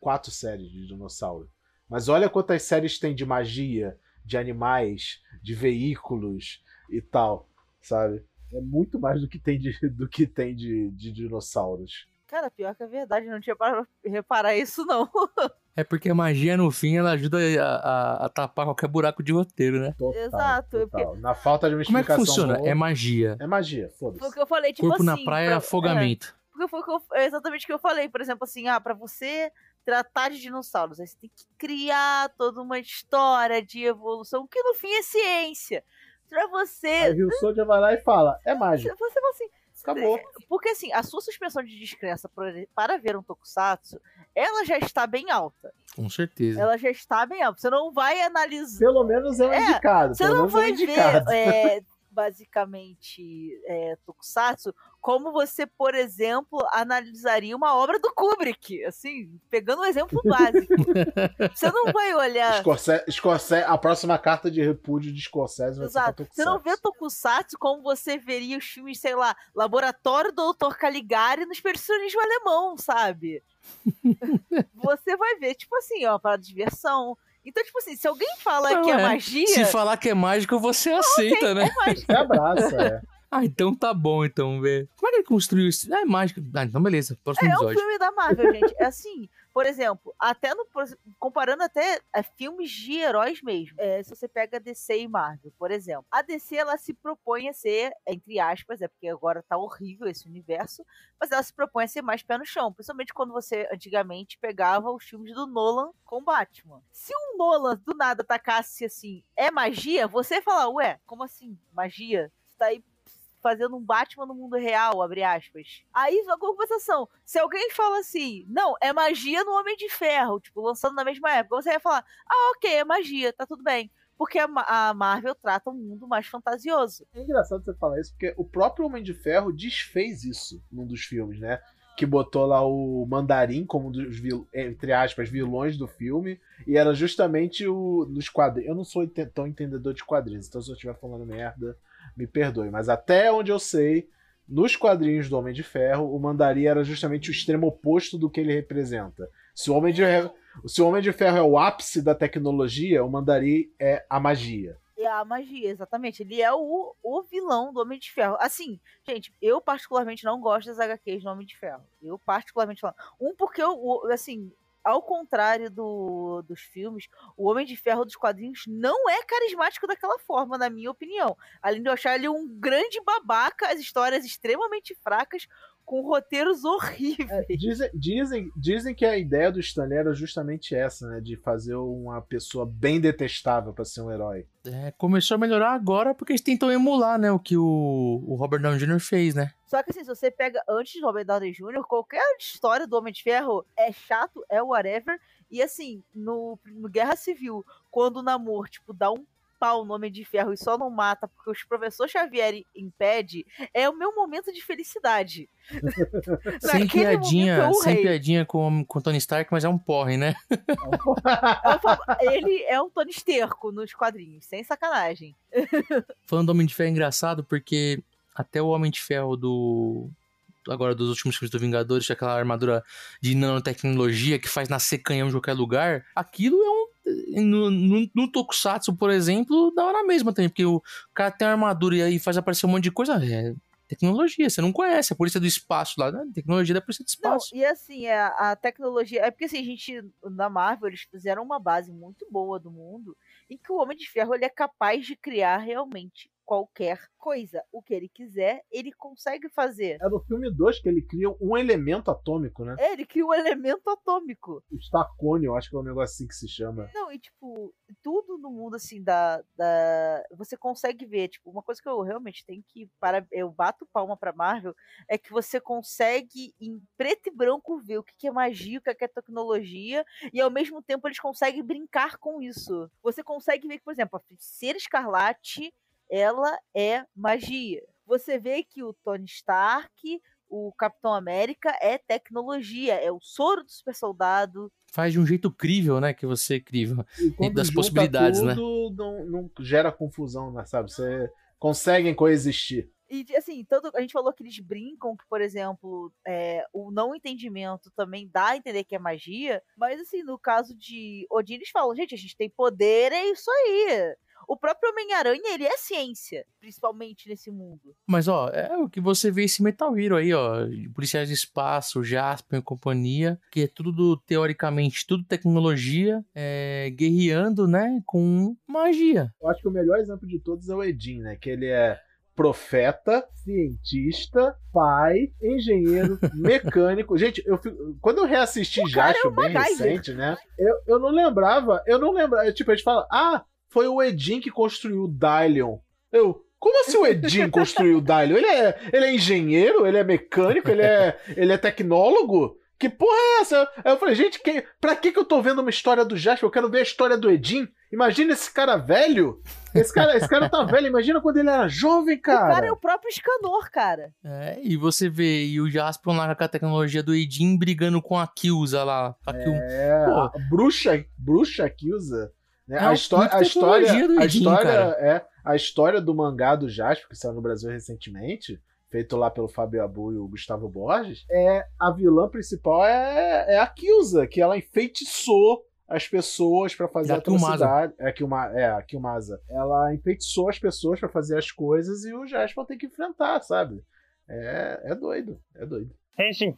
quatro séries de dinossauro. Mas olha quantas séries tem de magia, de animais, de veículos e tal, sabe? É muito mais do que tem de, <laughs> do que tem de, de dinossauros. Cara, pior que é verdade, não tinha para reparar isso, não. <laughs> É porque a magia, no fim, ela ajuda a, a, a tapar qualquer buraco de roteiro, né? Total, Exato. Total. Porque... Na falta de uma Como explicação. Como é que funciona? Boa, é magia. É magia, foda-se. Foi o que eu falei, tipo Corpo assim... na praia é afogamento. É, porque foi é exatamente o que eu falei. Por exemplo, assim, ah, pra você tratar de dinossauros, aí você tem que criar toda uma história de evolução, que no fim é ciência. Pra você... Aí o Soldier vai lá e fala, é mágica. Você fala assim Acabou. Porque assim, a sua suspensão de descrença para ver um tokusatsu, ela já está bem alta. Com certeza. Ela já está bem alta. Você não vai analisar. Pelo menos é um é, indicado. Você não é vai é ver. <laughs> É, basicamente é, tokusatsu, como você, por exemplo, analisaria uma obra do Kubrick, assim, pegando um exemplo básico. <laughs> você não vai olhar. Scorsese, Scorsese, a próxima carta de repúdio de Scorsese vai Exato. ser Você não vê Tokusatsu como você veria os filmes, sei lá, Laboratório do Dr. Caligari no expressionismo alemão, sabe? <laughs> você vai ver, tipo assim, ó, para diversão. Então, tipo assim, se alguém fala Não, que é, é. magia. Se falar que é mágico, você aceita, né? É mágica. Você abraça, é. <laughs> Ah, então tá bom, então, velho. Como é que ele construiu isso? Ah, é mágico. Ah, então beleza. Próximo É um episódio. filme da Marvel, gente. É assim, por exemplo, até no. Comparando até é, filmes de heróis mesmo. É, se você pega DC e Marvel, por exemplo. A DC, ela se propõe a ser, entre aspas, é porque agora tá horrível esse universo, mas ela se propõe a ser mais pé no chão. Principalmente quando você antigamente pegava os filmes do Nolan com Batman. Se um Nolan do nada atacasse assim, é magia, você ia falar, ué, como assim? Magia? Você tá aí fazendo um Batman no mundo real, abre aspas. Aí, a compensação, se alguém fala assim, não, é magia no Homem de Ferro, tipo, lançando na mesma época, você vai falar, ah, ok, é magia, tá tudo bem. Porque a, Ma- a Marvel trata um mundo mais fantasioso. É engraçado você falar isso, porque o próprio Homem de Ferro desfez isso num dos filmes, né? Que botou lá o Mandarim como um dos, entre aspas, vilões do filme. E era justamente o. Nos quadrinhos. Eu não sou tão entendedor de quadrinhos, então se eu estiver falando merda, me perdoe. Mas até onde eu sei, nos quadrinhos do Homem de Ferro, o Mandarim era justamente o extremo oposto do que ele representa. Se o Homem de, se o Homem de Ferro é o ápice da tecnologia, o Mandarim é a magia. É a magia, exatamente. Ele é o, o vilão do Homem de Ferro. Assim, gente, eu particularmente não gosto das HQs do Homem de Ferro. Eu particularmente falo. Um, porque eu, assim, ao contrário do, dos filmes, o Homem de Ferro dos quadrinhos não é carismático daquela forma, na minha opinião. Além de eu achar ele um grande babaca, as histórias extremamente fracas, com roteiros horríveis. Dizem, dizem, dizem que a ideia do Stanley era justamente essa, né? De fazer uma pessoa bem detestável pra ser um herói. É, começou a melhorar agora porque eles tentam emular, né, o que o, o Robert Downey Jr. fez, né? Só que assim, se você pega antes do Robert Downey Jr., qualquer história do Homem de Ferro é chato, é whatever. E assim, no, no Guerra Civil, quando o Namor, tipo, dá um pau no Homem de Ferro e só não mata porque o professor Xavier impede, é o meu momento de felicidade. <laughs> Sem piadinha, sem piadinha com, com Tony Stark, mas é um porre, né? É o Ele é um Tony Esterco nos quadrinhos, sem sacanagem. <laughs> Falando do Homem de Ferro é engraçado porque até o Homem de Ferro do. Agora, dos últimos filmes do Vingadores, tinha aquela armadura de nanotecnologia que faz nascer canhão de qualquer lugar. Aquilo é um. No, no, no Tokusatsu, por exemplo, da hora mesma também, porque o cara tem uma armadura e aí faz aparecer um monte de coisa. É tecnologia, você não conhece, a polícia do espaço lá, né? Tecnologia da polícia do Não, espaço. e assim, a, a tecnologia. É porque assim, a gente, na Marvel, eles fizeram uma base muito boa do mundo em que o Homem de Ferro ele é capaz de criar realmente qualquer coisa. O que ele quiser, ele consegue fazer. É no filme 2 que ele cria um elemento atômico, né? É, ele cria um elemento atômico. O Starcone, eu acho que é um negócio assim que se chama. Não, e tipo, tudo no mundo assim da, da. Você consegue ver, tipo, uma coisa que eu realmente tenho que. Para, eu bato palma pra Marvel, é que você consegue, em preto e branco, ver o que é magia, o que que é tecnologia, e ao mesmo tempo eles conseguem brincar com isso. Você consegue ver que, por exemplo, a feiticeira escarlate, ela é magia. Você vê que o Tony Stark. O Capitão América é tecnologia, é o soro do super soldado, Faz de um jeito crível, né? Que você é crível. Das junta possibilidades, né? tudo, não, não gera confusão, né, sabe? Você conseguem coexistir. E assim, todo, a gente falou que eles brincam que, por exemplo, é, o não entendimento também dá a entender que é magia, mas assim, no caso de Odin, eles falam, gente, a gente tem poder, é isso aí. O próprio Homem-Aranha, ele é ciência, principalmente nesse mundo. Mas, ó, é o que você vê esse Metal Hero aí, ó. Policiais de espaço, Jasper e companhia, que é tudo, teoricamente, tudo tecnologia, é, guerreando, né, com magia. Eu acho que o melhor exemplo de todos é o Edin, né? Que ele é profeta, cientista, pai, engenheiro, <laughs> mecânico. Gente, eu fico- quando eu reassisti O cara é bem recente, né? Eu, eu não lembrava, eu não lembrava. Tipo, a gente fala, ah, foi o Edin que construiu o Dylion. Eu, como assim o Edin construiu o Dylion? Ele é, ele é engenheiro? Ele é mecânico? Ele é, ele é tecnólogo? Que porra é essa? Aí eu falei, gente, que, pra que, que eu tô vendo uma história do Jasper? Eu quero ver a história do Edin. Imagina esse cara velho. Esse cara, esse cara tá velho. Imagina quando ele era jovem, O cara é cara. o próprio Escanor, cara. É, e você vê e o Jaspion lá com a tecnologia do Edin brigando com a Kyuza lá. A Kyu- É, Pô. a bruxa, bruxa que usa. Né? É a, uma a história, a história cara. é a história do mangá do Jasper que saiu no Brasil recentemente, feito lá pelo Fábio Abu e o Gustavo Borges. É a vilã principal é, é a Kyuza, que ela enfeitiçou as pessoas pra fazer É a atrocidade. É a Kyuma, é a Kyumasa. Ela enfeitiçou as pessoas pra fazer as coisas e o Jasper tem que enfrentar, sabe? É, é doido, é doido. Henshin.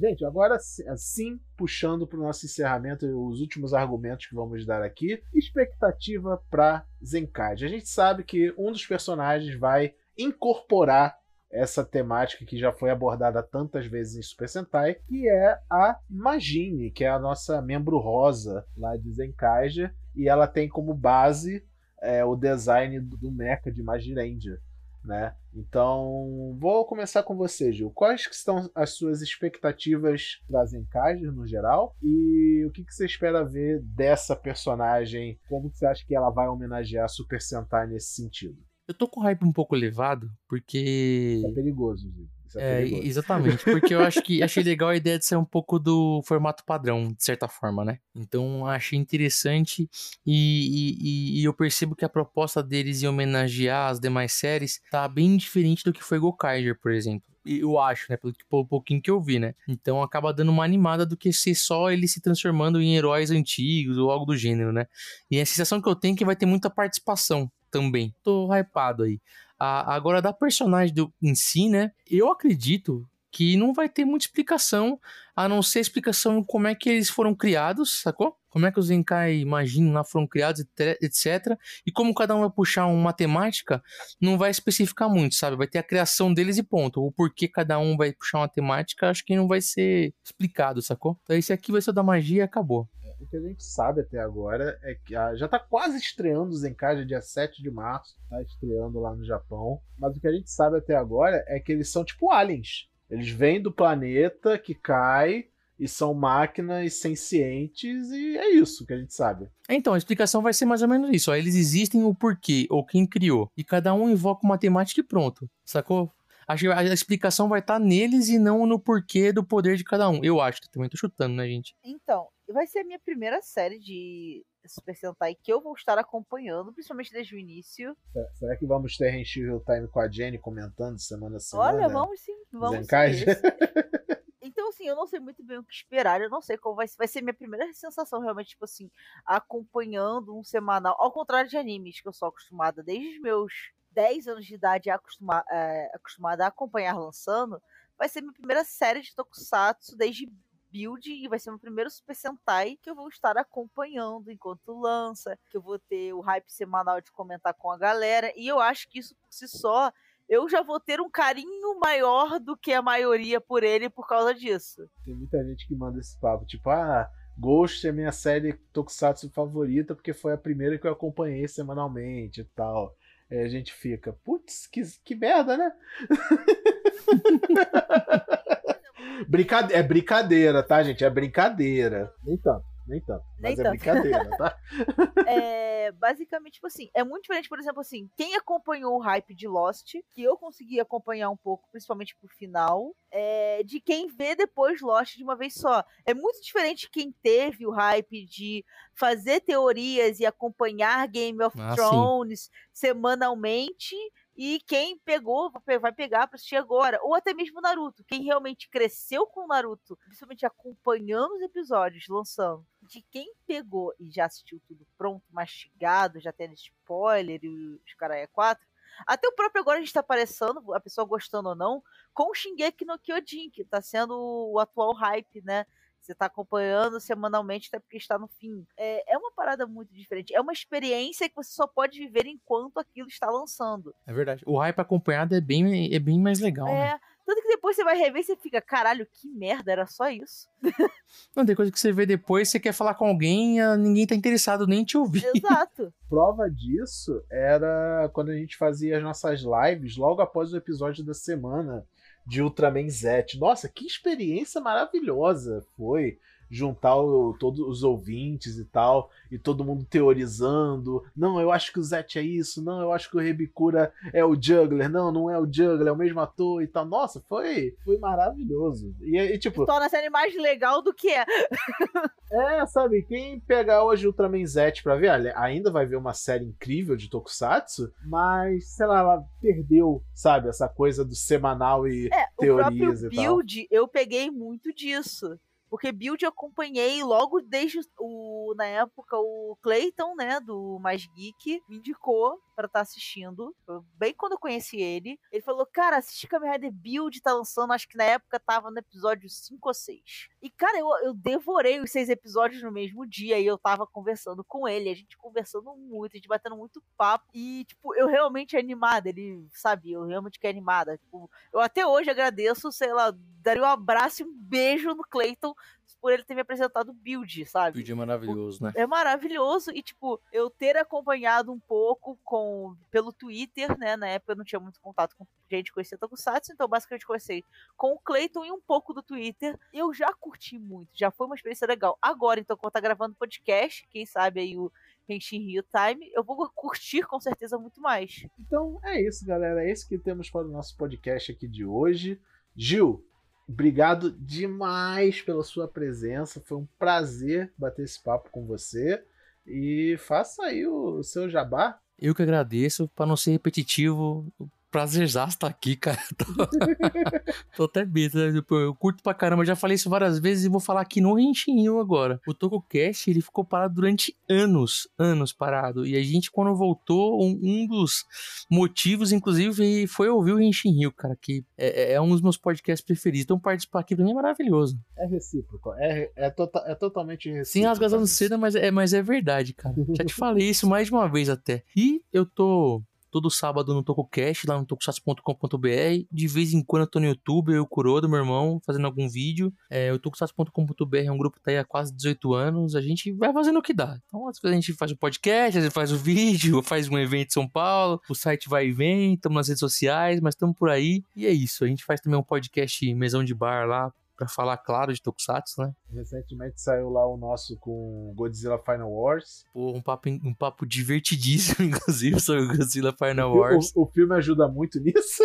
Gente, agora assim, puxando para o nosso encerramento os últimos argumentos que vamos dar aqui, expectativa para Zenkage. A gente sabe que um dos personagens vai incorporar essa temática que já foi abordada tantas vezes em Super Sentai, que é a Magine, que é a nossa membro rosa lá de Zenkaiger, e ela tem como base é, o design do, mecha de Magirendia né? Então, vou começar com você, Gil. Quais que são as suas expectativas para Zenkaiger no geral? E o que, que você espera ver dessa personagem? Como que você acha que ela vai homenagear a Super Sentai nesse sentido? Eu tô com o hype um pouco elevado, porque. É perigoso, Gil. É, É, exatamente, porque eu acho que <laughs> achei legal a ideia de ser um pouco do formato padrão, de certa forma, né? Então achei interessante e, e- e eu percebo que a proposta deles em homenagear as demais séries tá bem diferente do que foi Gokaiger, por exemplo. Eu acho, né? Pelo, pelo pouquinho que eu vi, né? Então acaba dando uma animada do que ser só ele se transformando em heróis antigos ou algo do gênero, né? E a sensação que eu tenho é que vai ter muita participação também. Tô hypado aí. A- agora, da personagem do, em si, né? Eu acredito que não vai ter muita explicação, a não ser explicação em como é que eles foram criados, sacou? Como é que os Zenkai, imagino, lá foram criados, etc. E como cada um vai puxar uma temática, não vai especificar muito, sabe? Vai ter a criação deles e ponto. O porquê cada um vai puxar uma temática, acho que não vai ser explicado, sacou? Então esse aqui vai ser o da magia e acabou. O que a gente sabe até agora é que ah, já tá quase estreando o Zenkaiger dia 7 de março, tá estreando lá no Japão. Mas o que a gente sabe até agora é que eles são tipo aliens. Eles vêm do planeta que cai e são máquinas sencientes e é isso que a gente sabe. Então, a explicação vai ser mais ou menos isso. Ó. Eles existem o porquê, ou quem criou. E cada um invoca uma temática e pronto. Sacou? Acho que a a explicação vai estar neles e não no porquê do poder de cada um. Eu acho que também tô chutando, né, gente? Então, vai ser a minha primeira série de Super Sentai que eu vou estar acompanhando, principalmente desde o início. Será- que vamos ter Renshi Real Time com a Jenny comentando semana a semana? Olha, vamos sim, vamos sim. <laughs> Então, assim, eu não sei muito bem o que esperar, eu não sei qual vai ser. Vai ser minha primeira sensação, realmente, tipo assim, acompanhando um semanal. Ao contrário de animes, que eu sou acostumada desde os meus 10 anos de idade, acostuma, é, acostumada a acompanhar lançando. Vai ser minha primeira série de Tokusatsu desde Build e vai ser meu primeiro Super Sentai que eu vou estar acompanhando enquanto lança, que eu vou ter o hype semanal de comentar com a galera. E eu acho que isso por si só eu já vou ter um carinho maior do que a maioria por ele por causa disso. Tem muita gente que manda esse papo, tipo, ah, Ghost é minha série Tokusatsu favorita porque foi a primeira que eu acompanhei semanalmente e tal. Aí a gente fica, putz, que, que merda, né? <laughs> Brincade... É brincadeira, tá, gente? É brincadeira. Nem tanto, nem tanto. Nem Mas é tanto. brincadeira, tá? <laughs> <laughs> É, basicamente, tipo assim, é muito diferente, por exemplo, assim, quem acompanhou o hype de Lost, que eu consegui acompanhar um pouco, principalmente pro final, é, de quem vê depois Lost de uma vez só. É muito diferente quem teve o hype de fazer teorias e acompanhar Game of Ah, sim. Thrones semanalmente e quem pegou vai pegar pra assistir agora. Ou até mesmo Naruto. Quem realmente cresceu com o Naruto, principalmente acompanhando os episódios, lançando. De quem pegou e já assistiu tudo pronto, mastigado, já tendo spoiler e os caras é quatro. Até o próprio agora a gente tá aparecendo, a pessoa gostando ou não, com o Shingeki no Kyojin, que tá sendo o atual hype, né? Você tá acompanhando semanalmente, até porque está no fim. É, é uma parada muito diferente. É uma experiência que você só pode viver enquanto aquilo está lançando. É verdade. O hype acompanhado é bem, é bem mais legal, né? É. Tanto que depois você vai rever e você fica, caralho, que merda, era só isso. <laughs> Não, tem coisa que você vê depois, você quer falar com alguém, ah, ninguém tá interessado nem em te ouvir. Exato. <laughs> Prova disso era quando a gente fazia as nossas lives logo após o episódio da semana de Ultraman Z. Nossa, que experiência maravilhosa foi juntar o, todos os ouvintes e tal, e todo mundo teorizando. Não, eu acho que o Zet é isso, não, eu acho que o Rebicura é o Juggler, não, não é o Juggler, é o mesmo ator e tal. Nossa, foi, foi maravilhoso. E, e tipo. Torna a série mais legal do que é. é, sabe, quem pegar hoje o Ultraman Zet pra ver, ainda vai ver uma série incrível de Tokusatsu, mas, sei lá, ela perdeu, sabe, essa coisa do semanal e é, teorias o e build, eu peguei muito disso. Porque build eu acompanhei logo desde o. Na época, o Clayton, né, do Mais Geek, me indicou para estar tá assistindo. Bem quando eu conheci ele. Ele falou: Cara, assiste Kamen Rider Build, tá lançando. Acho que na época tava no episódio 5 ou 6. E, cara, eu, eu devorei os seis episódios no mesmo dia. E eu tava conversando com ele. A gente conversando muito, a gente batendo muito papo. E, tipo, eu realmente animada. Ele, sabe, eu realmente fiquei animada. Tipo, eu até hoje agradeço, sei lá, daria um abraço e um beijo no Clayton por ele ter me apresentado o build, sabe? Build é maravilhoso, né? É maravilhoso e, tipo, eu ter acompanhado um pouco com pelo Twitter, né? Na época eu não tinha muito contato com gente conhecia Tokusatsu, então basicamente comecei com o Clayton e um pouco do Twitter. Eu já curti muito, já foi uma experiência legal. Agora, então, quando tá gravando podcast, quem sabe aí o Henshin Rio Time, eu vou curtir com certeza muito mais. Então é isso, galera. É isso que temos para o nosso podcast aqui de hoje. Gil, Obrigado demais pela sua presença. Foi um prazer bater esse papo com você. E faça aí o seu jabá. Eu que agradeço. Para não ser repetitivo, prazerzaço estar aqui, cara. <laughs> Tô, tô até besta, né? tipo, eu curto pra caramba. Já falei isso várias vezes e vou falar aqui no Renchinho agora. O TocoCast, ele ficou parado durante anos, anos parado. E a gente, quando voltou, um, um dos motivos, inclusive, foi ouvir o Renchinho, cara, que é, é, é, um dos meus podcasts preferidos. Então, participar aqui pra mim é maravilhoso. É recíproco. É, é, tota, é totalmente recíproco. Sim, rasgazando cedo, mas é, mas é verdade, cara. <laughs> Já te falei isso mais de uma vez até. E eu tô todo sábado no TocoCast, lá no tokusatsu.com.br. De vez em quando eu tô no YouTube, eu e o meu irmão, fazendo algum vídeo. É, o tokusatsu.com.br é um grupo que tá aí há quase 18 anos. A gente vai fazendo o que dá. Então, às vezes a gente faz o podcast, às vezes faz o <laughs> vídeo, faz um evento em São Paulo. O site vai e vem, estamos nas redes sociais, mas estamos por aí. E é isso. A gente faz também um podcast mesão de bar lá, para falar claro de Tokusatsu, né? Recentemente saiu lá o nosso com Godzilla Final Wars. Pô, um papo, um papo divertidíssimo, <laughs> inclusive, sobre Godzilla Final Wars. O, o filme ajuda muito nisso.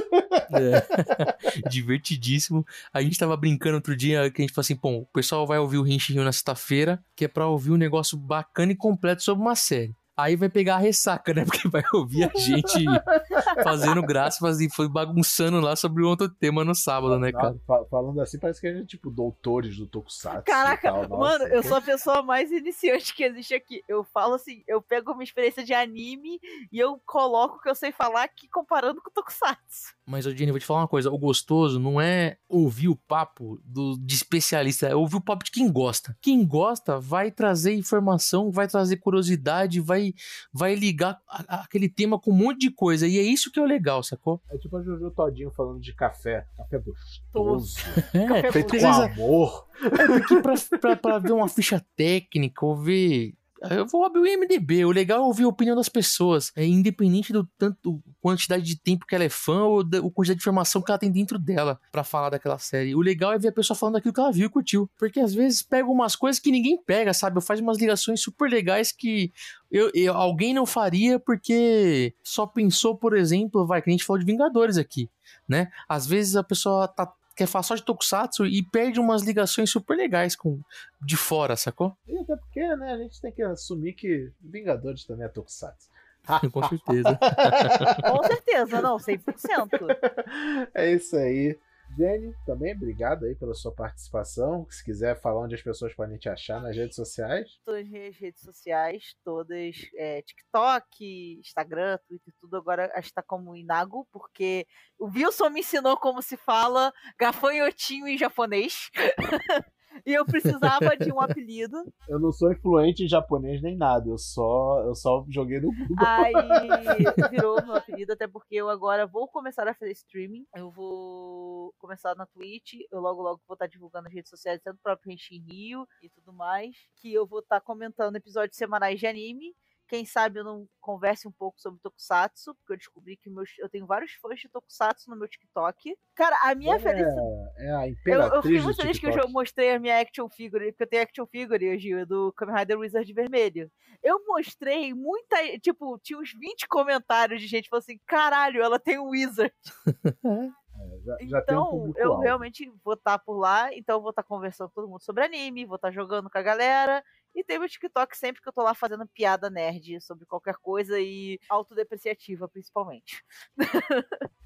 É. <laughs> Divertidíssimo. A gente tava brincando outro dia que a gente falou assim: bom, o pessoal vai ouvir o Rinchi na sexta-feira, que é pra ouvir um negócio bacana e completo sobre uma série. Aí vai pegar a ressaca, né? <laughs> Porque vai ouvir a gente <laughs> fazendo graça, fazendo, foi bagunçando lá sobre outro tema no sábado, né, cara? falando assim, parece que a gente é tipo doutores do Tokusatsu. Caraca, tal, mano, eu sou a pessoa mais iniciante que existe aqui. Eu falo assim, eu pego uma experiência de anime e eu coloco o que eu sei falar aqui comparando com o Tokusatsu. Mas, Jenny, vou te falar uma coisa: o gostoso não é ouvir o papo do, de especialista, é ouvir o papo de quem gosta. Quem gosta vai trazer informação, vai trazer curiosidade, vai, vai ligar a, a, aquele tema com um monte de coisa. E é isso que é o legal, sacou? É tipo a Jojo Todinho falando de café. Café gostoso. <laughs> É, café feito com amor. É porque pra, pra, pra ver uma ficha técnica ou ver eu vou abrir o IMDB. O legal é ouvir a opinião das pessoas. É independente do tanto quantidade de tempo que ela é fã ou da quantidade de informação que ela tem dentro dela para falar daquela série. O legal é ver a pessoa falando daquilo que ela viu e curtiu. Porque às vezes pega umas coisas que ninguém pega, sabe? Eu faz umas ligações super legais que eu, eu, alguém não faria porque só pensou, por exemplo, vai, que a gente falou de Vingadores aqui, né? Às vezes a pessoa tá quer falar só de Tokusatsu e perde umas ligações super legais com de fora, sacou? E até porque, né, a gente tem que assumir que Vingadores também é Tokusatsu. <laughs> com certeza. <laughs> com certeza, não, 100%. É isso aí. Jenny, também obrigado aí pela sua participação. Se quiser falar onde as pessoas podem te achar nas redes sociais. Todas as redes sociais, todas, é, TikTok, Instagram, Twitter, tudo agora está como Inago, porque o Wilson me ensinou como se fala gafanhotinho em japonês. <laughs> e eu precisava de um apelido. <laughs> Eu não sou influente em japonês nem nada, eu só, eu só joguei no Google. Aí <laughs> virou meu apelido, até porque eu agora vou começar a fazer streaming. Eu vou começar na Twitch, eu logo logo vou estar divulgando nas redes sociais, tanto o próprio Henshin Rio e tudo mais, que eu vou estar comentando episódios semanais de anime Quem sabe eu não converse um pouco sobre Tokusatsu, porque eu descobri que meus, eu tenho vários fãs de Tokusatsu no meu TikTok. Cara, a minha é, felicidade. É a Eu, imperatriz eu fiquei do muito feliz que eu já mostrei a minha action figure, porque eu tenho action figure, Gil, do Kamen Rider Wizard Vermelho. Eu mostrei muita. Tipo, tinha uns 20 comentários de gente falando assim: caralho, ela tem um Wizard. <laughs> Já, já um Então, público eu alvo. realmente vou estar por lá, então eu vou estar conversando com todo mundo sobre anime, vou estar jogando com a galera. E tem meu TikTok sempre que eu tô lá fazendo piada nerd sobre qualquer coisa e autodepreciativa, principalmente.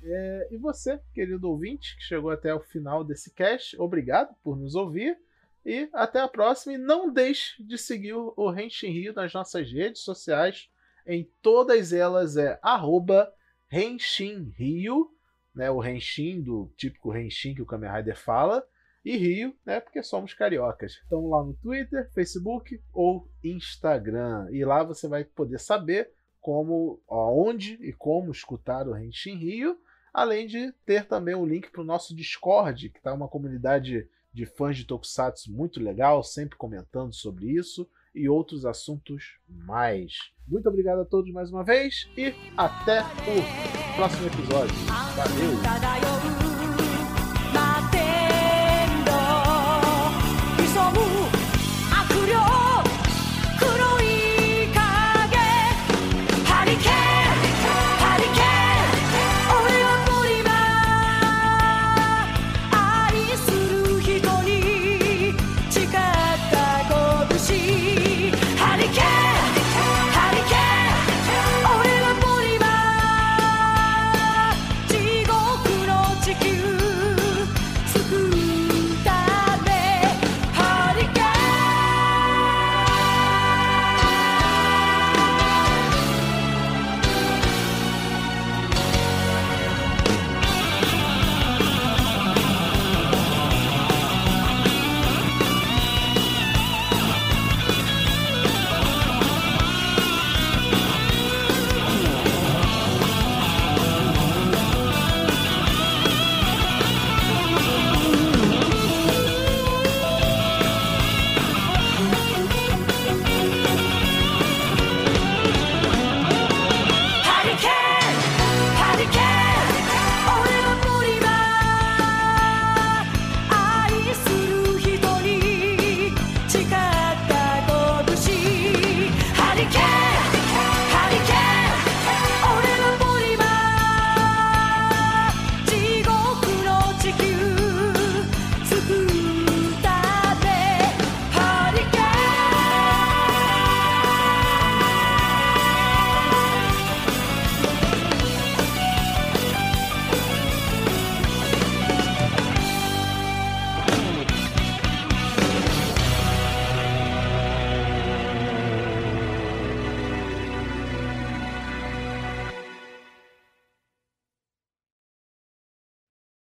É, e você, querido ouvinte, que chegou até o final desse cast, obrigado por nos ouvir. E até a próxima. E não deixe de seguir o o Renshin Rio nas nossas redes sociais. Em todas elas é arroba Renshin Rio, né, o Renshin do típico Renshin que o Kamen Rider fala. E Rio, né, porque somos cariocas. Estamos lá no Twitter, Facebook ou Instagram. E lá você vai poder saber como, onde e como escutar o Renshin Rio além de ter também o link para o nosso Discord, que está uma comunidade de fãs de Tokusatsu muito legal, sempre comentando sobre isso e outros assuntos mais. Muito obrigado a todos mais uma vez e até o próximo episódio. Valeu!